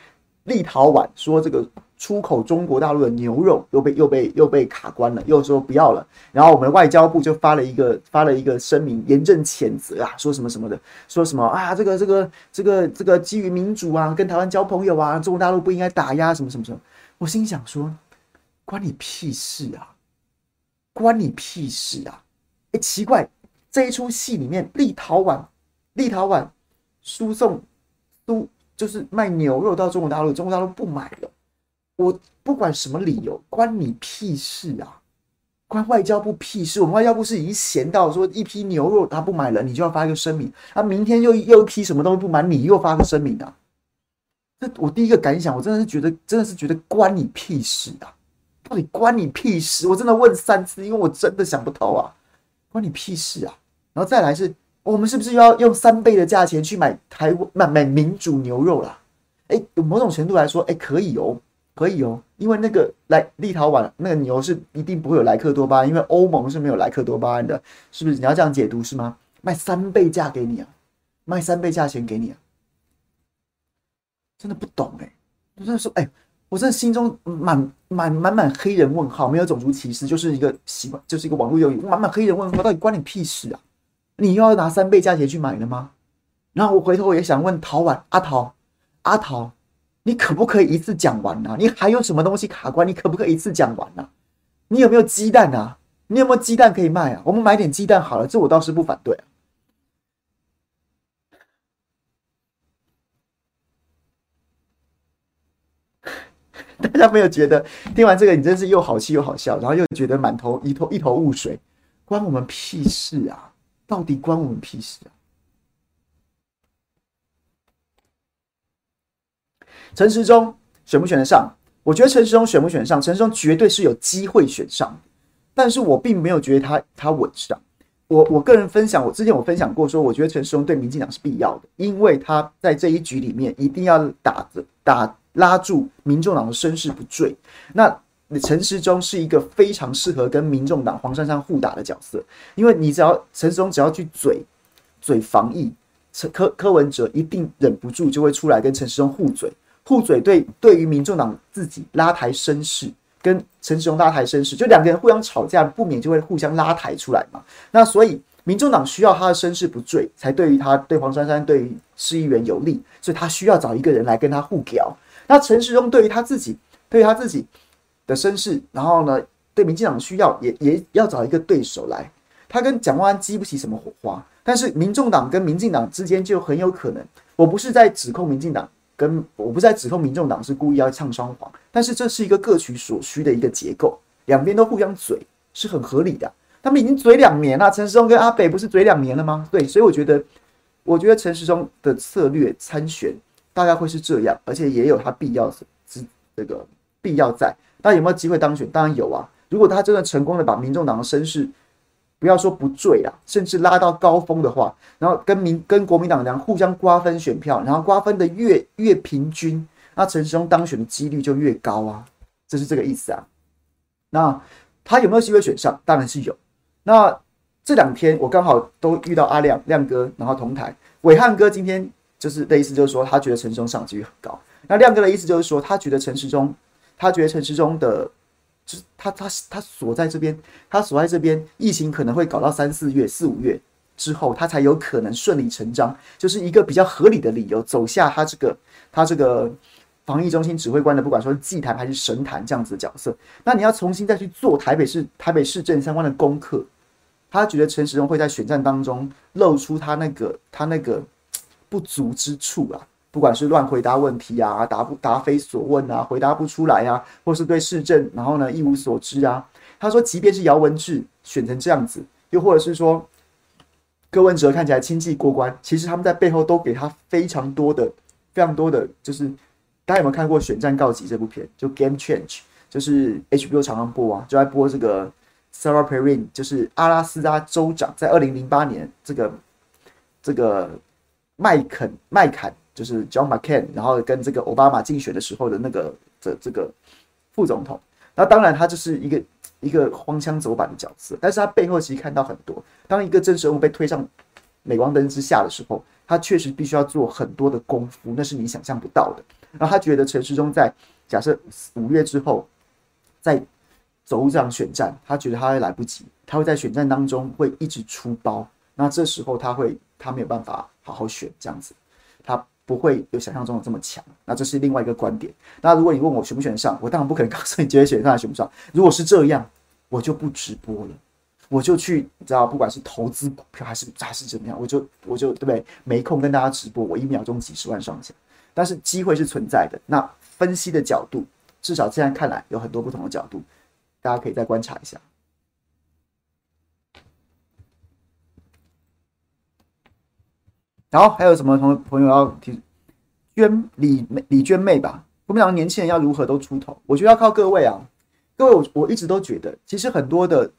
立陶宛说这个出口中国大陆的牛肉又被又被又被卡关了，又说不要了，然后我们外交部就发了一个发了一个声明，严正谴责啊，说什么什么的，说什么啊，这个这个这个这个基于民主啊，跟台湾交朋友啊，中国大陆不应该打压什么什么什么，我心想说。关你屁事啊！关你屁事啊！哎，奇怪，这一出戏里面，立陶宛，立陶宛输送都就是卖牛肉到中国大陆，中国大陆不买了。我不管什么理由，关你屁事啊！关外交部屁事！我们外交部是已经闲到说，一批牛肉他不买了，你就要发一个声明。他明天又又一批什么东西不买，你又发个声明啊！这我第一个感想，我真的是觉得，真的是觉得关你屁事啊！到底关你屁事！我真的问三次，因为我真的想不透啊，关你屁事啊！然后再来是，我们是不是要用三倍的价钱去买台湾买买民主牛肉啦？哎，有某种程度来说，哎，可以哦，可以哦，因为那个来立陶宛那个牛是一定不会有莱克多巴胺，因为欧盟是没有莱克多巴胺的，是不是？你要这样解读是吗？卖三倍价给你啊，卖三倍价钱给你啊，真的不懂哎，真的说哎。我真的心中满满满满黑人问号，没有种族歧视，就是一个习惯，就是一个网络用语，满满黑人问号，到底关你屁事啊？你又要拿三倍价钱去买了吗？然后我回头我也想问陶婉阿陶阿陶，你可不可以一次讲完啊？你还有什么东西卡关？你可不可以一次讲完啊？你有没有鸡蛋啊？你有没有鸡蛋可以卖啊？我们买点鸡蛋好了，这我倒是不反对啊。大家没有觉得听完这个你真是又好气又好笑，然后又觉得满头一头一头雾水，关我们屁事啊！到底关我们屁事啊？陈时中选不选得上？我觉得陈时中选不选上，陈时中绝对是有机会选上，但是我并没有觉得他他稳上。我我个人分享，我之前我分享过说，我觉得陈时中对民进党是必要的，因为他在这一局里面一定要打着打。拉住民众党的声势不坠，那陈时中是一个非常适合跟民众党黄珊珊互打的角色，因为你只要陈时中只要去嘴嘴防疫，柯柯文哲一定忍不住就会出来跟陈时中互嘴，互嘴对对于民众党自己拉抬声势，跟陈时中拉抬身世，就两个人互相吵架，不免就会互相拉抬出来嘛。那所以民众党需要他的身世不坠，才对于他对黄珊珊对于市议员有利，所以他需要找一个人来跟他互屌。那陈时中对于他自己，对于他自己的身世，然后呢，对民进党需要也也要找一个对手来。他跟蒋万安激不起什么火花，但是民众党跟民进党之间就很有可能。我不是在指控民进党跟我不是在指控民众党是故意要唱双簧，但是这是一个各取所需的一个结构，两边都互相嘴是很合理的。他们已经嘴两年了，陈时中跟阿北不是嘴两年了吗？对，所以我觉得，我觉得陈时中的策略参选大概会是这样，而且也有他必要之这个必要在。那有没有机会当选？当然有啊。如果他真的成功的把民众党的声势，不要说不坠啊，甚至拉到高峰的话，然后跟民跟国民党这样互相瓜分选票，然后瓜分的越越平均，那陈时中当选的几率就越高啊，这是这个意思啊。那他有没有机会选上？当然是有。那这两天我刚好都遇到阿亮亮哥，然后同台，伟汉哥今天就是的意思，就是说他觉得陈时中上机率很高。那亮哥的意思就是说，他觉得陈时中，他觉得陈时中的。就是他他他锁在这边，他锁在这边，疫情可能会搞到三四月、四五月之后，他才有可能顺理成章，就是一个比较合理的理由走下他这个他这个防疫中心指挥官的，不管说是祭坛还是神坛这样子的角色。那你要重新再去做台北市台北市政相关的功课，他觉得陈时中会在选战当中露出他那个他那个不足之处啊。不管是乱回答问题啊，答不答非所问啊，回答不出来啊，或是对市政然后呢一无所知啊。他说，即便是姚文智选成这样子，又或者是说柯文哲看起来轻易过关，其实他们在背后都给他非常多的、非常多的，就是大家有没有看过《选战告急》这部片？就 Game Change，就是 HBO 常常播啊，就在播这个 Sarah Palin，就是阿拉斯加州长，在二零零八年这个这个麦肯麦坎。就是 John McCain，然后跟这个奥巴马竞选的时候的那个这这个副总统，那当然他就是一个一个荒腔走板的角色，但是他背后其实看到很多，当一个政治人物被推上镁光灯之下的时候，他确实必须要做很多的功夫，那是你想象不到的。然后他觉得陈时中在假设五月之后再走这场选战，他觉得他会来不及，他会在选战当中会一直出包，那这时候他会他没有办法好好选这样子，他。不会有想象中的这么强，那这是另外一个观点。那如果你问我选不选上，我当然不可能告诉你绝对选上还是选不上。如果是这样，我就不直播了，我就去，你知道，不管是投资股票还是还是怎么样，我就我就对不对？没空跟大家直播，我一秒钟几十万上下，但是机会是存在的。那分析的角度，至少现在看来有很多不同的角度，大家可以再观察一下。然后还有什么同朋友要提？娟李李娟妹吧，我们两个年轻人要如何都出头？我觉得要靠各位啊，各位我我一直都觉得，其实很多的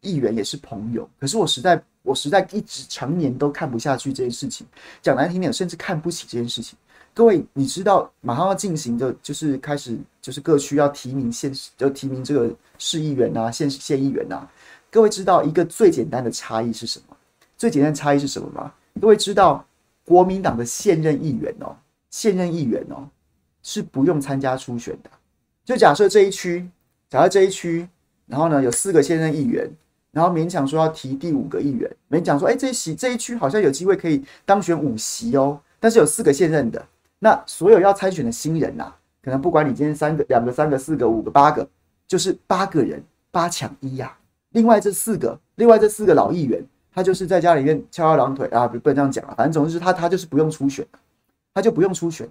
议员也是朋友，可是我实在我实在一直常年都看不下去这件事情，讲难听点，甚至看不起这件事情。各位，你知道马上要进行的，就是开始就是各区要提名县，就提名这个市议员啊、县县议员啊。各位知道一个最简单的差异是什么？最简单的差异是什么吗？各位知道，国民党的现任议员哦，现任议员哦，是不用参加初选的。就假设这一区，假设这一区，然后呢有四个现任议员，然后勉强说要提第五个议员，勉强说，哎，这一席这一区好像有机会可以当选五席哦。但是有四个现任的，那所有要参选的新人呐、啊，可能不管你今天三个、两个、三个、四个、五个、八个，就是八个人八抢一呀、啊。另外这四个，另外这四个老议员。他就是在家里面翘二郎腿啊，不能这样讲啊，反正总之是他他就是不用初选，他就不用初选。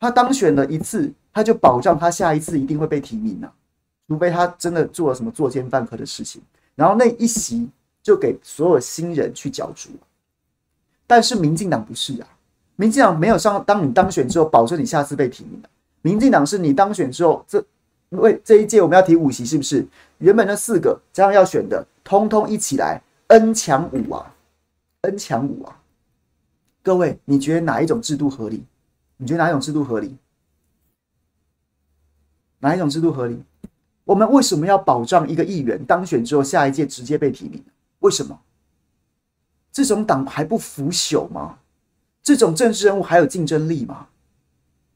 他当选了一次，他就保障他下一次一定会被提名了，除非他真的做了什么作奸犯科的事情，然后那一席就给所有新人去角逐。但是民进党不是啊，民进党没有上，当你当选之后，保证你下次被提名的。民进党是你当选之后，这为这一届我们要提五席，是不是？原本那四个加上要选的，通通一起来。N 强五啊，N 强五啊！各位，你觉得哪一种制度合理？你觉得哪一种制度合理？哪一种制度合理？我们为什么要保障一个议员当选之后，下一届直接被提名？为什么？这种党还不腐朽吗？这种政治人物还有竞争力吗？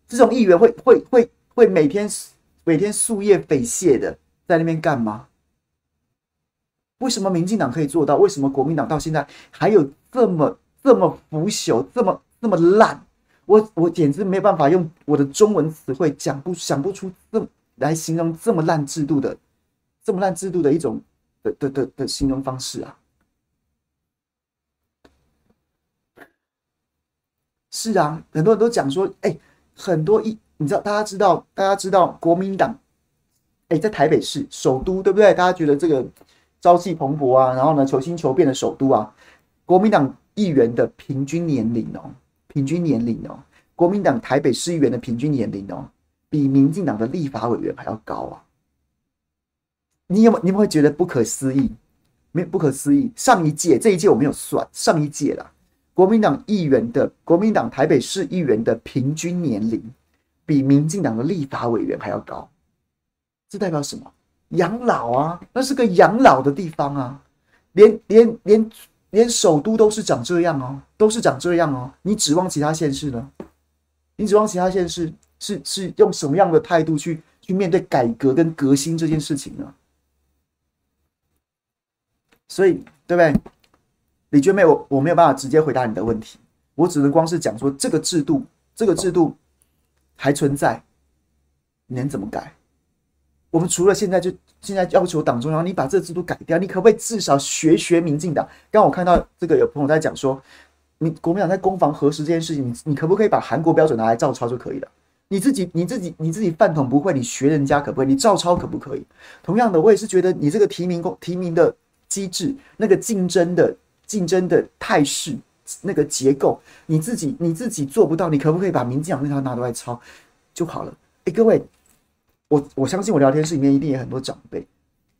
这种议员会会会会每天每天夙夜匪懈的在那边干嘛？为什么民进党可以做到？为什么国民党到现在还有这么这么腐朽、这么这么烂？我我简直没有办法用我的中文词汇讲不想不出这来形容这么烂制度的这么烂制度的一种的的的的形容方式啊！试是啊，很多人都讲说，哎，很多一，你知道，大家知道，大家知道，国民党，哎，在台北市首都，对不对？大家觉得这个朝气蓬勃啊，然后呢，求新求变的首都啊，国民党议员的平均年龄哦，平均年龄哦，国民党台北市议员的平均年龄哦，比民进党的立法委员还要高啊！你有没有你们会觉得不可思议？没不可思议。上一届这一届我没有算，上一届啦。国民党议员的国民党台北市议员的平均年龄，比民进党的立法委员还要高，这代表什么？养老啊，那是个养老的地方啊，连连连连首都都是长这样哦，都是长这样哦。你指望其他县市呢？你指望其他县市是是用什么样的态度去去面对改革跟革新这件事情呢？所以，对不对？李娟妹，我我没有办法直接回答你的问题，我只能光是讲说这个制度，这个制度还存在，你能怎么改？我们除了现在就现在要求党中央，你把这个制度改掉，你可不可以至少学学民进党？刚我看到这个有朋友在讲说，你国民党在攻防核实这件事情，你你可不可以把韩国标准拿来照抄就可以了？你自己你自己你自己饭桶不会，你学人家可不可以？你照抄可不可以？同样的，我也是觉得你这个提名公提名的机制，那个竞争的。竞争的态势，那个结构，你自己你自己做不到，你可不可以把民进党那套拿出来抄就好了？哎，各位，我我相信我聊天室里面一定有很多长辈，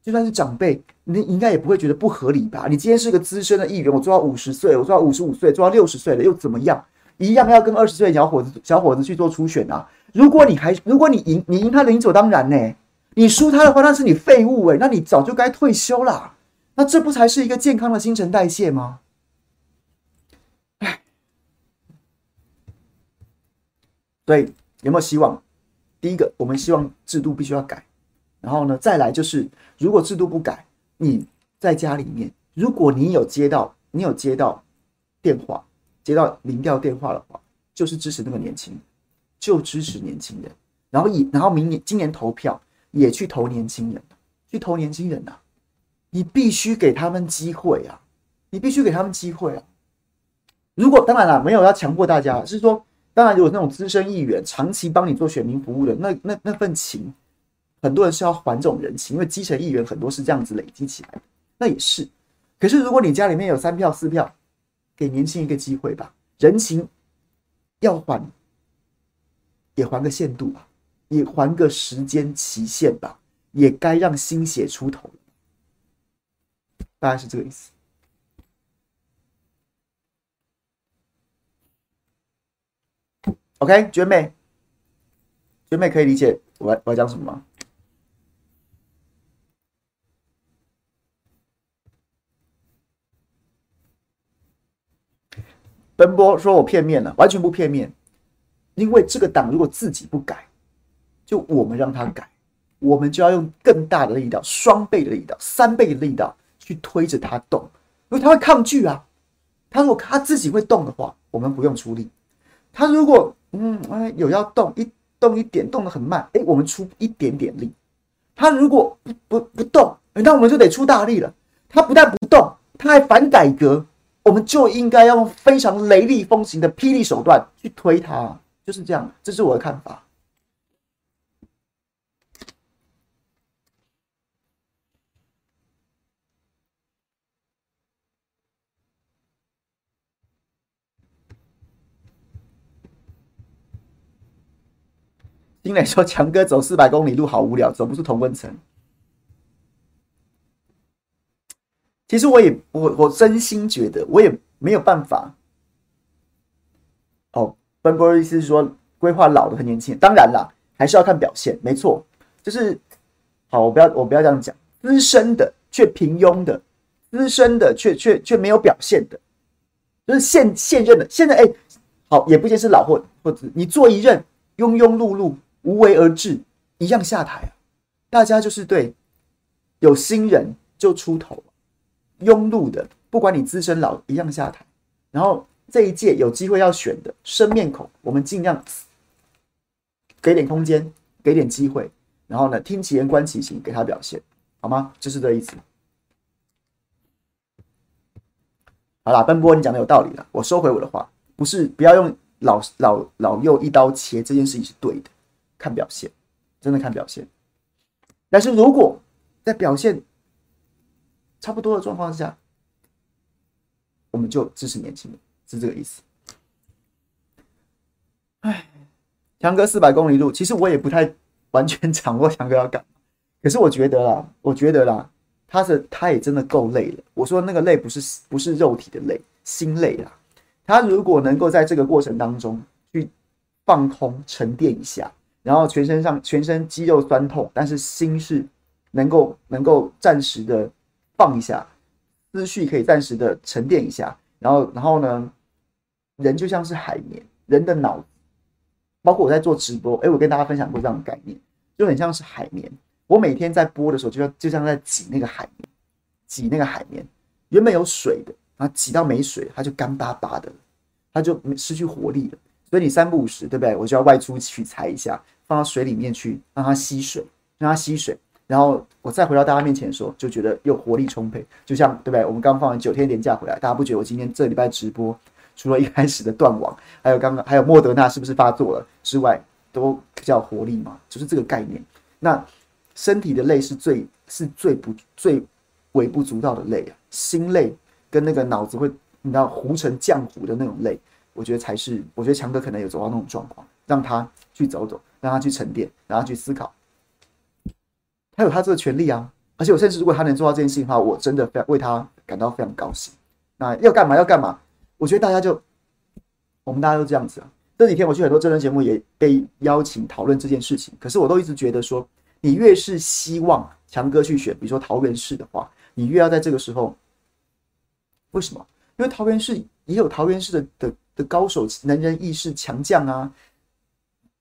就算是长辈，你应该也不会觉得不合理吧？你今天是个资深的议员，我做到五十岁，我做到五十五岁，做到六十岁了，又怎么样？一样要跟二十岁的小伙子小伙子去做初选啊！如果你还如果你赢，你赢他的理所当然呢？你输他的话，那是你废物诶，那你早就该退休了。那这不才是一个健康的新陈代谢吗？哎，对，有没有希望？第一个，我们希望制度必须要改。然后呢，再来就是，如果制度不改，你在家里面，如果你有接到你有接到电话，接到民调电话的话，就是支持那个年轻，就支持年轻人。然后以然后明年今年投票也去投年轻人，去投年轻人呐、啊。你必须给他们机会啊！你必须给他们机会啊！如果当然了，没有要强迫大家，是说，当然有那种资深议员长期帮你做选民服务的，那那那份情，很多人是要还这种人情，因为基层议员很多是这样子累积起来的，那也是。可是如果你家里面有三票四票，给年轻一个机会吧，人情要还，也还个限度吧，也还个时间期限吧，也该让新血出头。大概是这个意思。OK，娟妹，娟妹可以理解我我要讲什么吗？奔波说我片面了，完全不片面，因为这个党如果自己不改，就我们让他改，我们就要用更大的力道，双倍的力道，三倍的力道。去推着他动，因为他会抗拒啊。他如果他自己会动的话，我们不用出力。他如果嗯哎有要动一动一点，动得很慢，哎，我们出一点点力。他如果不不不动，那我们就得出大力了。他不但不动，他还反改革，我们就应该要用非常雷厉风行的霹雳手段去推他。就是这样，这是我的看法。金磊说：“强哥走四百公里路好无聊，走不出同温层。”其实我也我我真心觉得我也没有办法。哦，奔波的意思是说规划老的和年轻，当然啦，还是要看表现，没错。就是好，我不要我不要这样讲，资深的却平庸的，资深的却却却没有表现的，就是现现任的。现在哎，好，也不一定是老或或者你做一任庸庸碌碌。无为而治，一样下台啊！大家就是对，有新人就出头，庸碌的，不管你资深老，一样下台。然后这一届有机会要选的生面孔，我们尽量给点空间，给点机会。然后呢，听其言观其行，给他表现，好吗？就是这意思。好啦，奔波，你讲的有道理了，我收回我的话，不是不要用老老老幼一刀切，这件事情是对的，看表现，真的看表现。但是如果在表现差不多的状况下，我们就支持年轻人，是这个意思。哎，强哥四百公里路，其实我也不太完全 掌握强哥要干嘛，可是我觉得啦，我觉得啦，他是他也真的够累了。我说那个累不是不是肉体的累，心累啦。他如果能够在这个过程当中去放空沉淀一下，然后全身上全身肌肉酸痛，但是心是能够能够暂时的放一下，思绪可以暂时的沉淀一下，然后然后呢，人就像是海绵，人的脑，包括我在做直播，哎，我跟大家分享过这样的概念，就很像是海绵。我每天在播的时候，就像就像在挤那个海绵，挤那个海绵，原本有水的。然后挤到没水，它就干巴巴的，它就失去活力了。所以你三不五时，对不对？我就要外出取材一下，放到水里面去，让它吸水，让它吸水。然后我再回到大家面前的时候，就觉得又活力充沛。就像对不对？我们刚放完九天连假回来，大家不觉得我今天这礼拜直播，除了一开始的断网，还有刚刚还有莫德纳是不是发作了之外，都比较活力嘛？就是这个概念。那身体的累是最是最不最微不足道的累啊，心累。跟那个脑子会，你知道糊成浆糊的那种累，我觉得才是，我觉得强哥可能有走到那种状况，让他去走走，让他去沉淀，让他去思考，他有他这个权利啊。而且我甚至如果他能做到这件事情的话，我真的非常为他感到非常高兴。那要干嘛要干嘛？我觉得大家就，我们大家都这样子啊。这几天我去很多真人节目也被邀请讨论这件事情，可是我都一直觉得说，你越是希望强哥去选，比如说桃园市的话，你越要在这个时候。为什么？因为桃园市也有桃园市的的的高手，能人异士强将啊。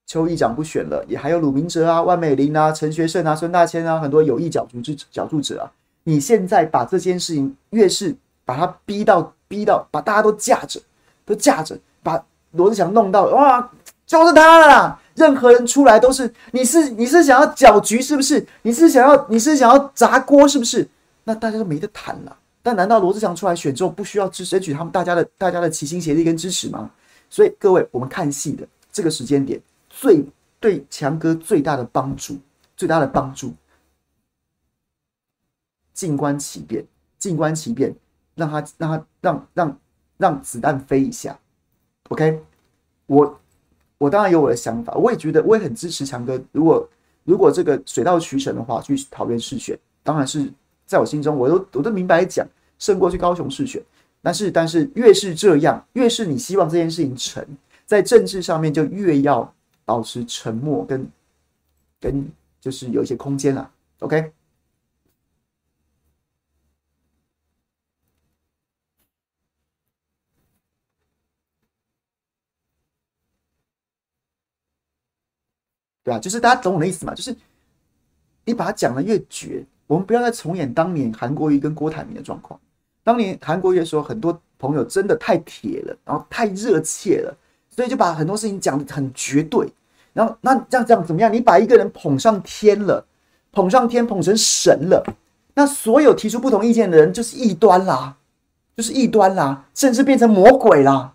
邱议长不选了，也还有鲁明哲啊、万美玲啊、陈学圣啊、孙大千啊，很多有意角逐之角逐者啊。你现在把这件事情越是把他逼到逼到，把大家都架着，都架着，把罗志祥弄到哇，就是他了啦。任何人出来都是，你是你是想要搅局是不是？你是想要你是想要砸锅是不是？那大家都没得谈了。但难道罗志祥出来选之后不需要支争取他们大家的大家的齐心协力跟支持吗？所以各位，我们看戏的这个时间点，最对强哥最大的帮助，最大的帮助，静观其变，静观其变，让他让他让让让子弹飞一下。OK，我我当然有我的想法，我也觉得我也很支持强哥。如果如果这个水到渠成的话，去桃园试选，当然是在我心中，我都我都明白讲。胜过去高雄市选，但是但是越是这样，越是你希望这件事情成，在政治上面就越要保持沉默跟跟就是有一些空间了，OK？对啊，就是大家懂我的意思嘛，就是你把它讲的越绝，我们不要再重演当年韩国瑜跟郭台铭的状况。当年韩国瑜的时候，很多朋友真的太铁了，然后太热切了，所以就把很多事情讲得很绝对。然后那这样这样怎么样？你把一个人捧上天了，捧上天，捧成神了，那所有提出不同意见的人就是异端啦，就是异端啦，甚至变成魔鬼啦。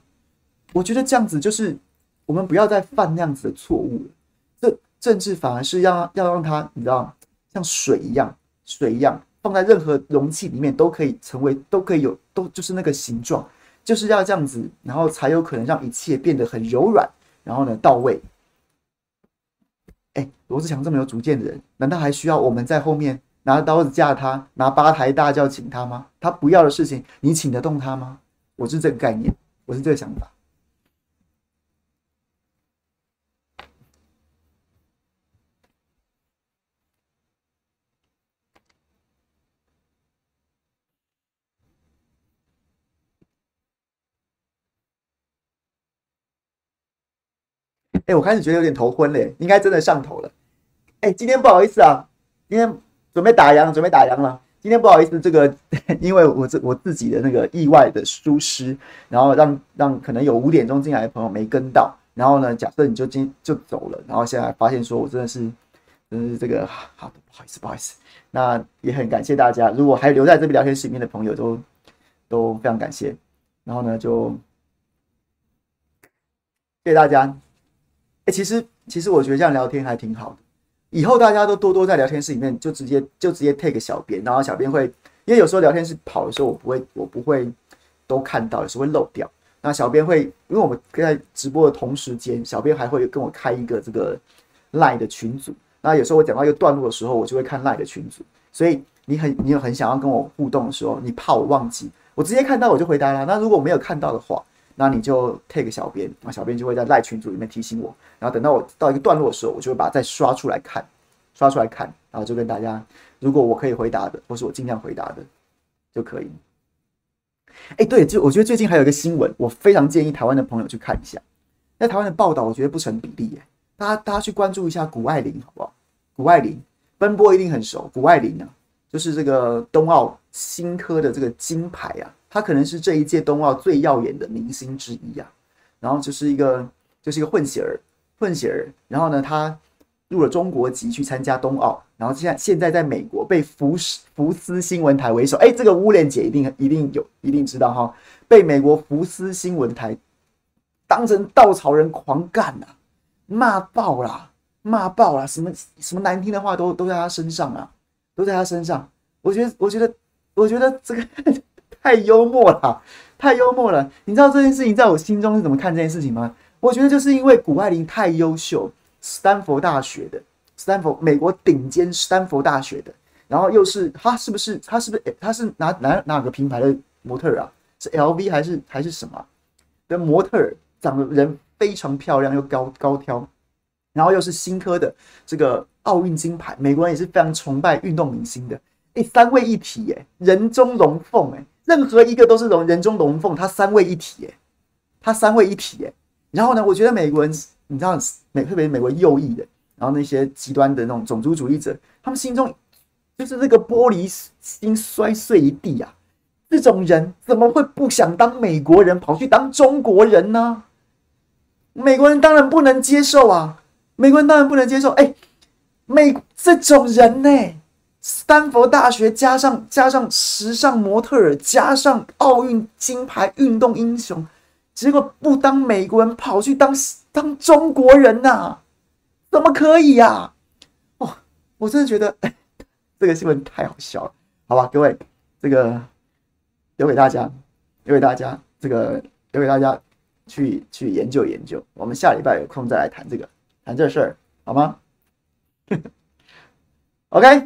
我觉得这样子就是我们不要再犯那样子的错误了。这政治反而是要要让它，你知道，像水一样，水一样。放在任何容器里面都可以成为，都可以有，都就是那个形状，就是要这样子，然后才有可能让一切变得很柔软，然后呢到位。哎，罗志祥这么有主见的人，难道还需要我们在后面拿刀子架他，拿八抬大轿请他吗？他不要的事情，你请得动他吗？我是这个概念，我是这个想法。哎、我开始觉得有点头昏嘞，应该真的上头了。哎、今天不好意思啊，今天准备打烊，准备打烊了。今天不好意思，这个 因为我这我自己的那个意外的疏失，然后让让可能有五点钟进来的朋友没跟到。然后呢，假设你就今就走了，然后现在发现说我真的是，真是这个好的，不好意思，不好意思。那也很感谢大家，如果还留在这边聊天室里面的朋友，都都非常感谢。然后呢，就。谢谢大家。哎、其实其实我觉得这样聊天还挺好的。以后大家都多多在聊天室里面就直接就直接 take 小编，然后小编会，因为有时候聊天室跑的时候，我不会我不会都看到，有时候会漏掉。那小编会，因为我们跟在直播的同时间，小编还会跟我开一个这个 lie 的群组。那有时候我讲到一个段落的时候，我就会看 lie 的群组。所以你很你有很想要跟我互动的时候，你怕我忘记，我直接看到我就回答啦。那如果没有看到的话，那你就 take 小编，那小编就会在赖群组里面提醒我。然后等到我到一个段落的时候，我就会把它再刷出来看，刷出来看，然后就跟大家，如果我可以回答的，或是我尽量回答的，就可以。哎、对，就我觉得最近还有一个新闻，我非常建议台湾的朋友去看一下。在台湾的报道，我觉得不成比例耶。大家大家去关注一下谷爱凌，好不好？谷爱凌，奔波一定很熟。谷爱凌啊，就是这个冬奥新科的这个金牌啊，他可能是这一届冬奥最耀眼的明星之一啊。然后就是一个就是一个混血儿，混血儿。然后呢，他入了中国籍去参加冬奥。然后现在现在在美国被福斯福斯新闻台为首，哎，这个乌莲姐一定一定有一定知道哈，被美国福斯新闻台当成稻草人狂干呐、骂爆啦，骂爆啦，什么什么难听的话都都在他身上啊，都在他身上。我觉得我觉得我觉得这个 太幽默了，太幽默了。你知道这件事情在我心中是怎么看这件事情吗？我觉得就是因为谷爱凌太优秀，斯坦福大学的。斯坦福，美国顶尖斯坦福大学的，然后又是他是不是他是不是他是哪哪哪个品牌的模特啊？是 LV 还是还是什么的模特？长得人非常漂亮又高高挑，然后又是新科的这个奥运金牌，美国人也是非常崇拜运动明星的。哎，三位一体，哎，人中龙凤，哎，任何一个都是龙人中龙凤，他三位一体，哎，他三位一体，哎。然后呢，我觉得美国人，你知道美特别美国右翼的。然后那些极端的那种种族主义者，他们心中就是那个玻璃心摔碎一地啊！这种人怎么会不想当美国人，跑去当中国人呢？美国人当然不能接受啊！美国人当然不能接受。哎，美这种人呢，斯坦福大学加上加上时尚模特儿，加上奥运金牌运动英雄，结果不当美国人，跑去当当中国人呐、怎么可以呀、啊？哦，我真的觉得这个新闻太好笑了。好吧，各位，这个留给大家，留给大家，这个留给大家去去研究研究。我们下礼拜有空再来谈这个，谈这事儿，好吗 OK，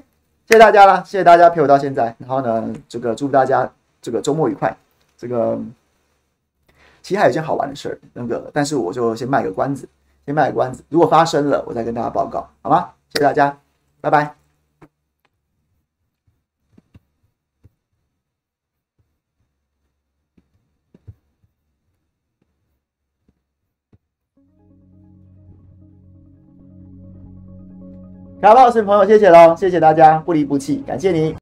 谢谢大家了，谢谢大家陪我到现在。然后呢，这个祝大家这个周末愉快。这个其实还有一件好玩的事儿，那个，但是我就先卖个关子。先卖个关子，如果发生了，我再跟大家报告，好吗？谢谢大家，拜拜。卡巴老师朋友，谢谢喽，谢谢大家不离不弃，感谢你。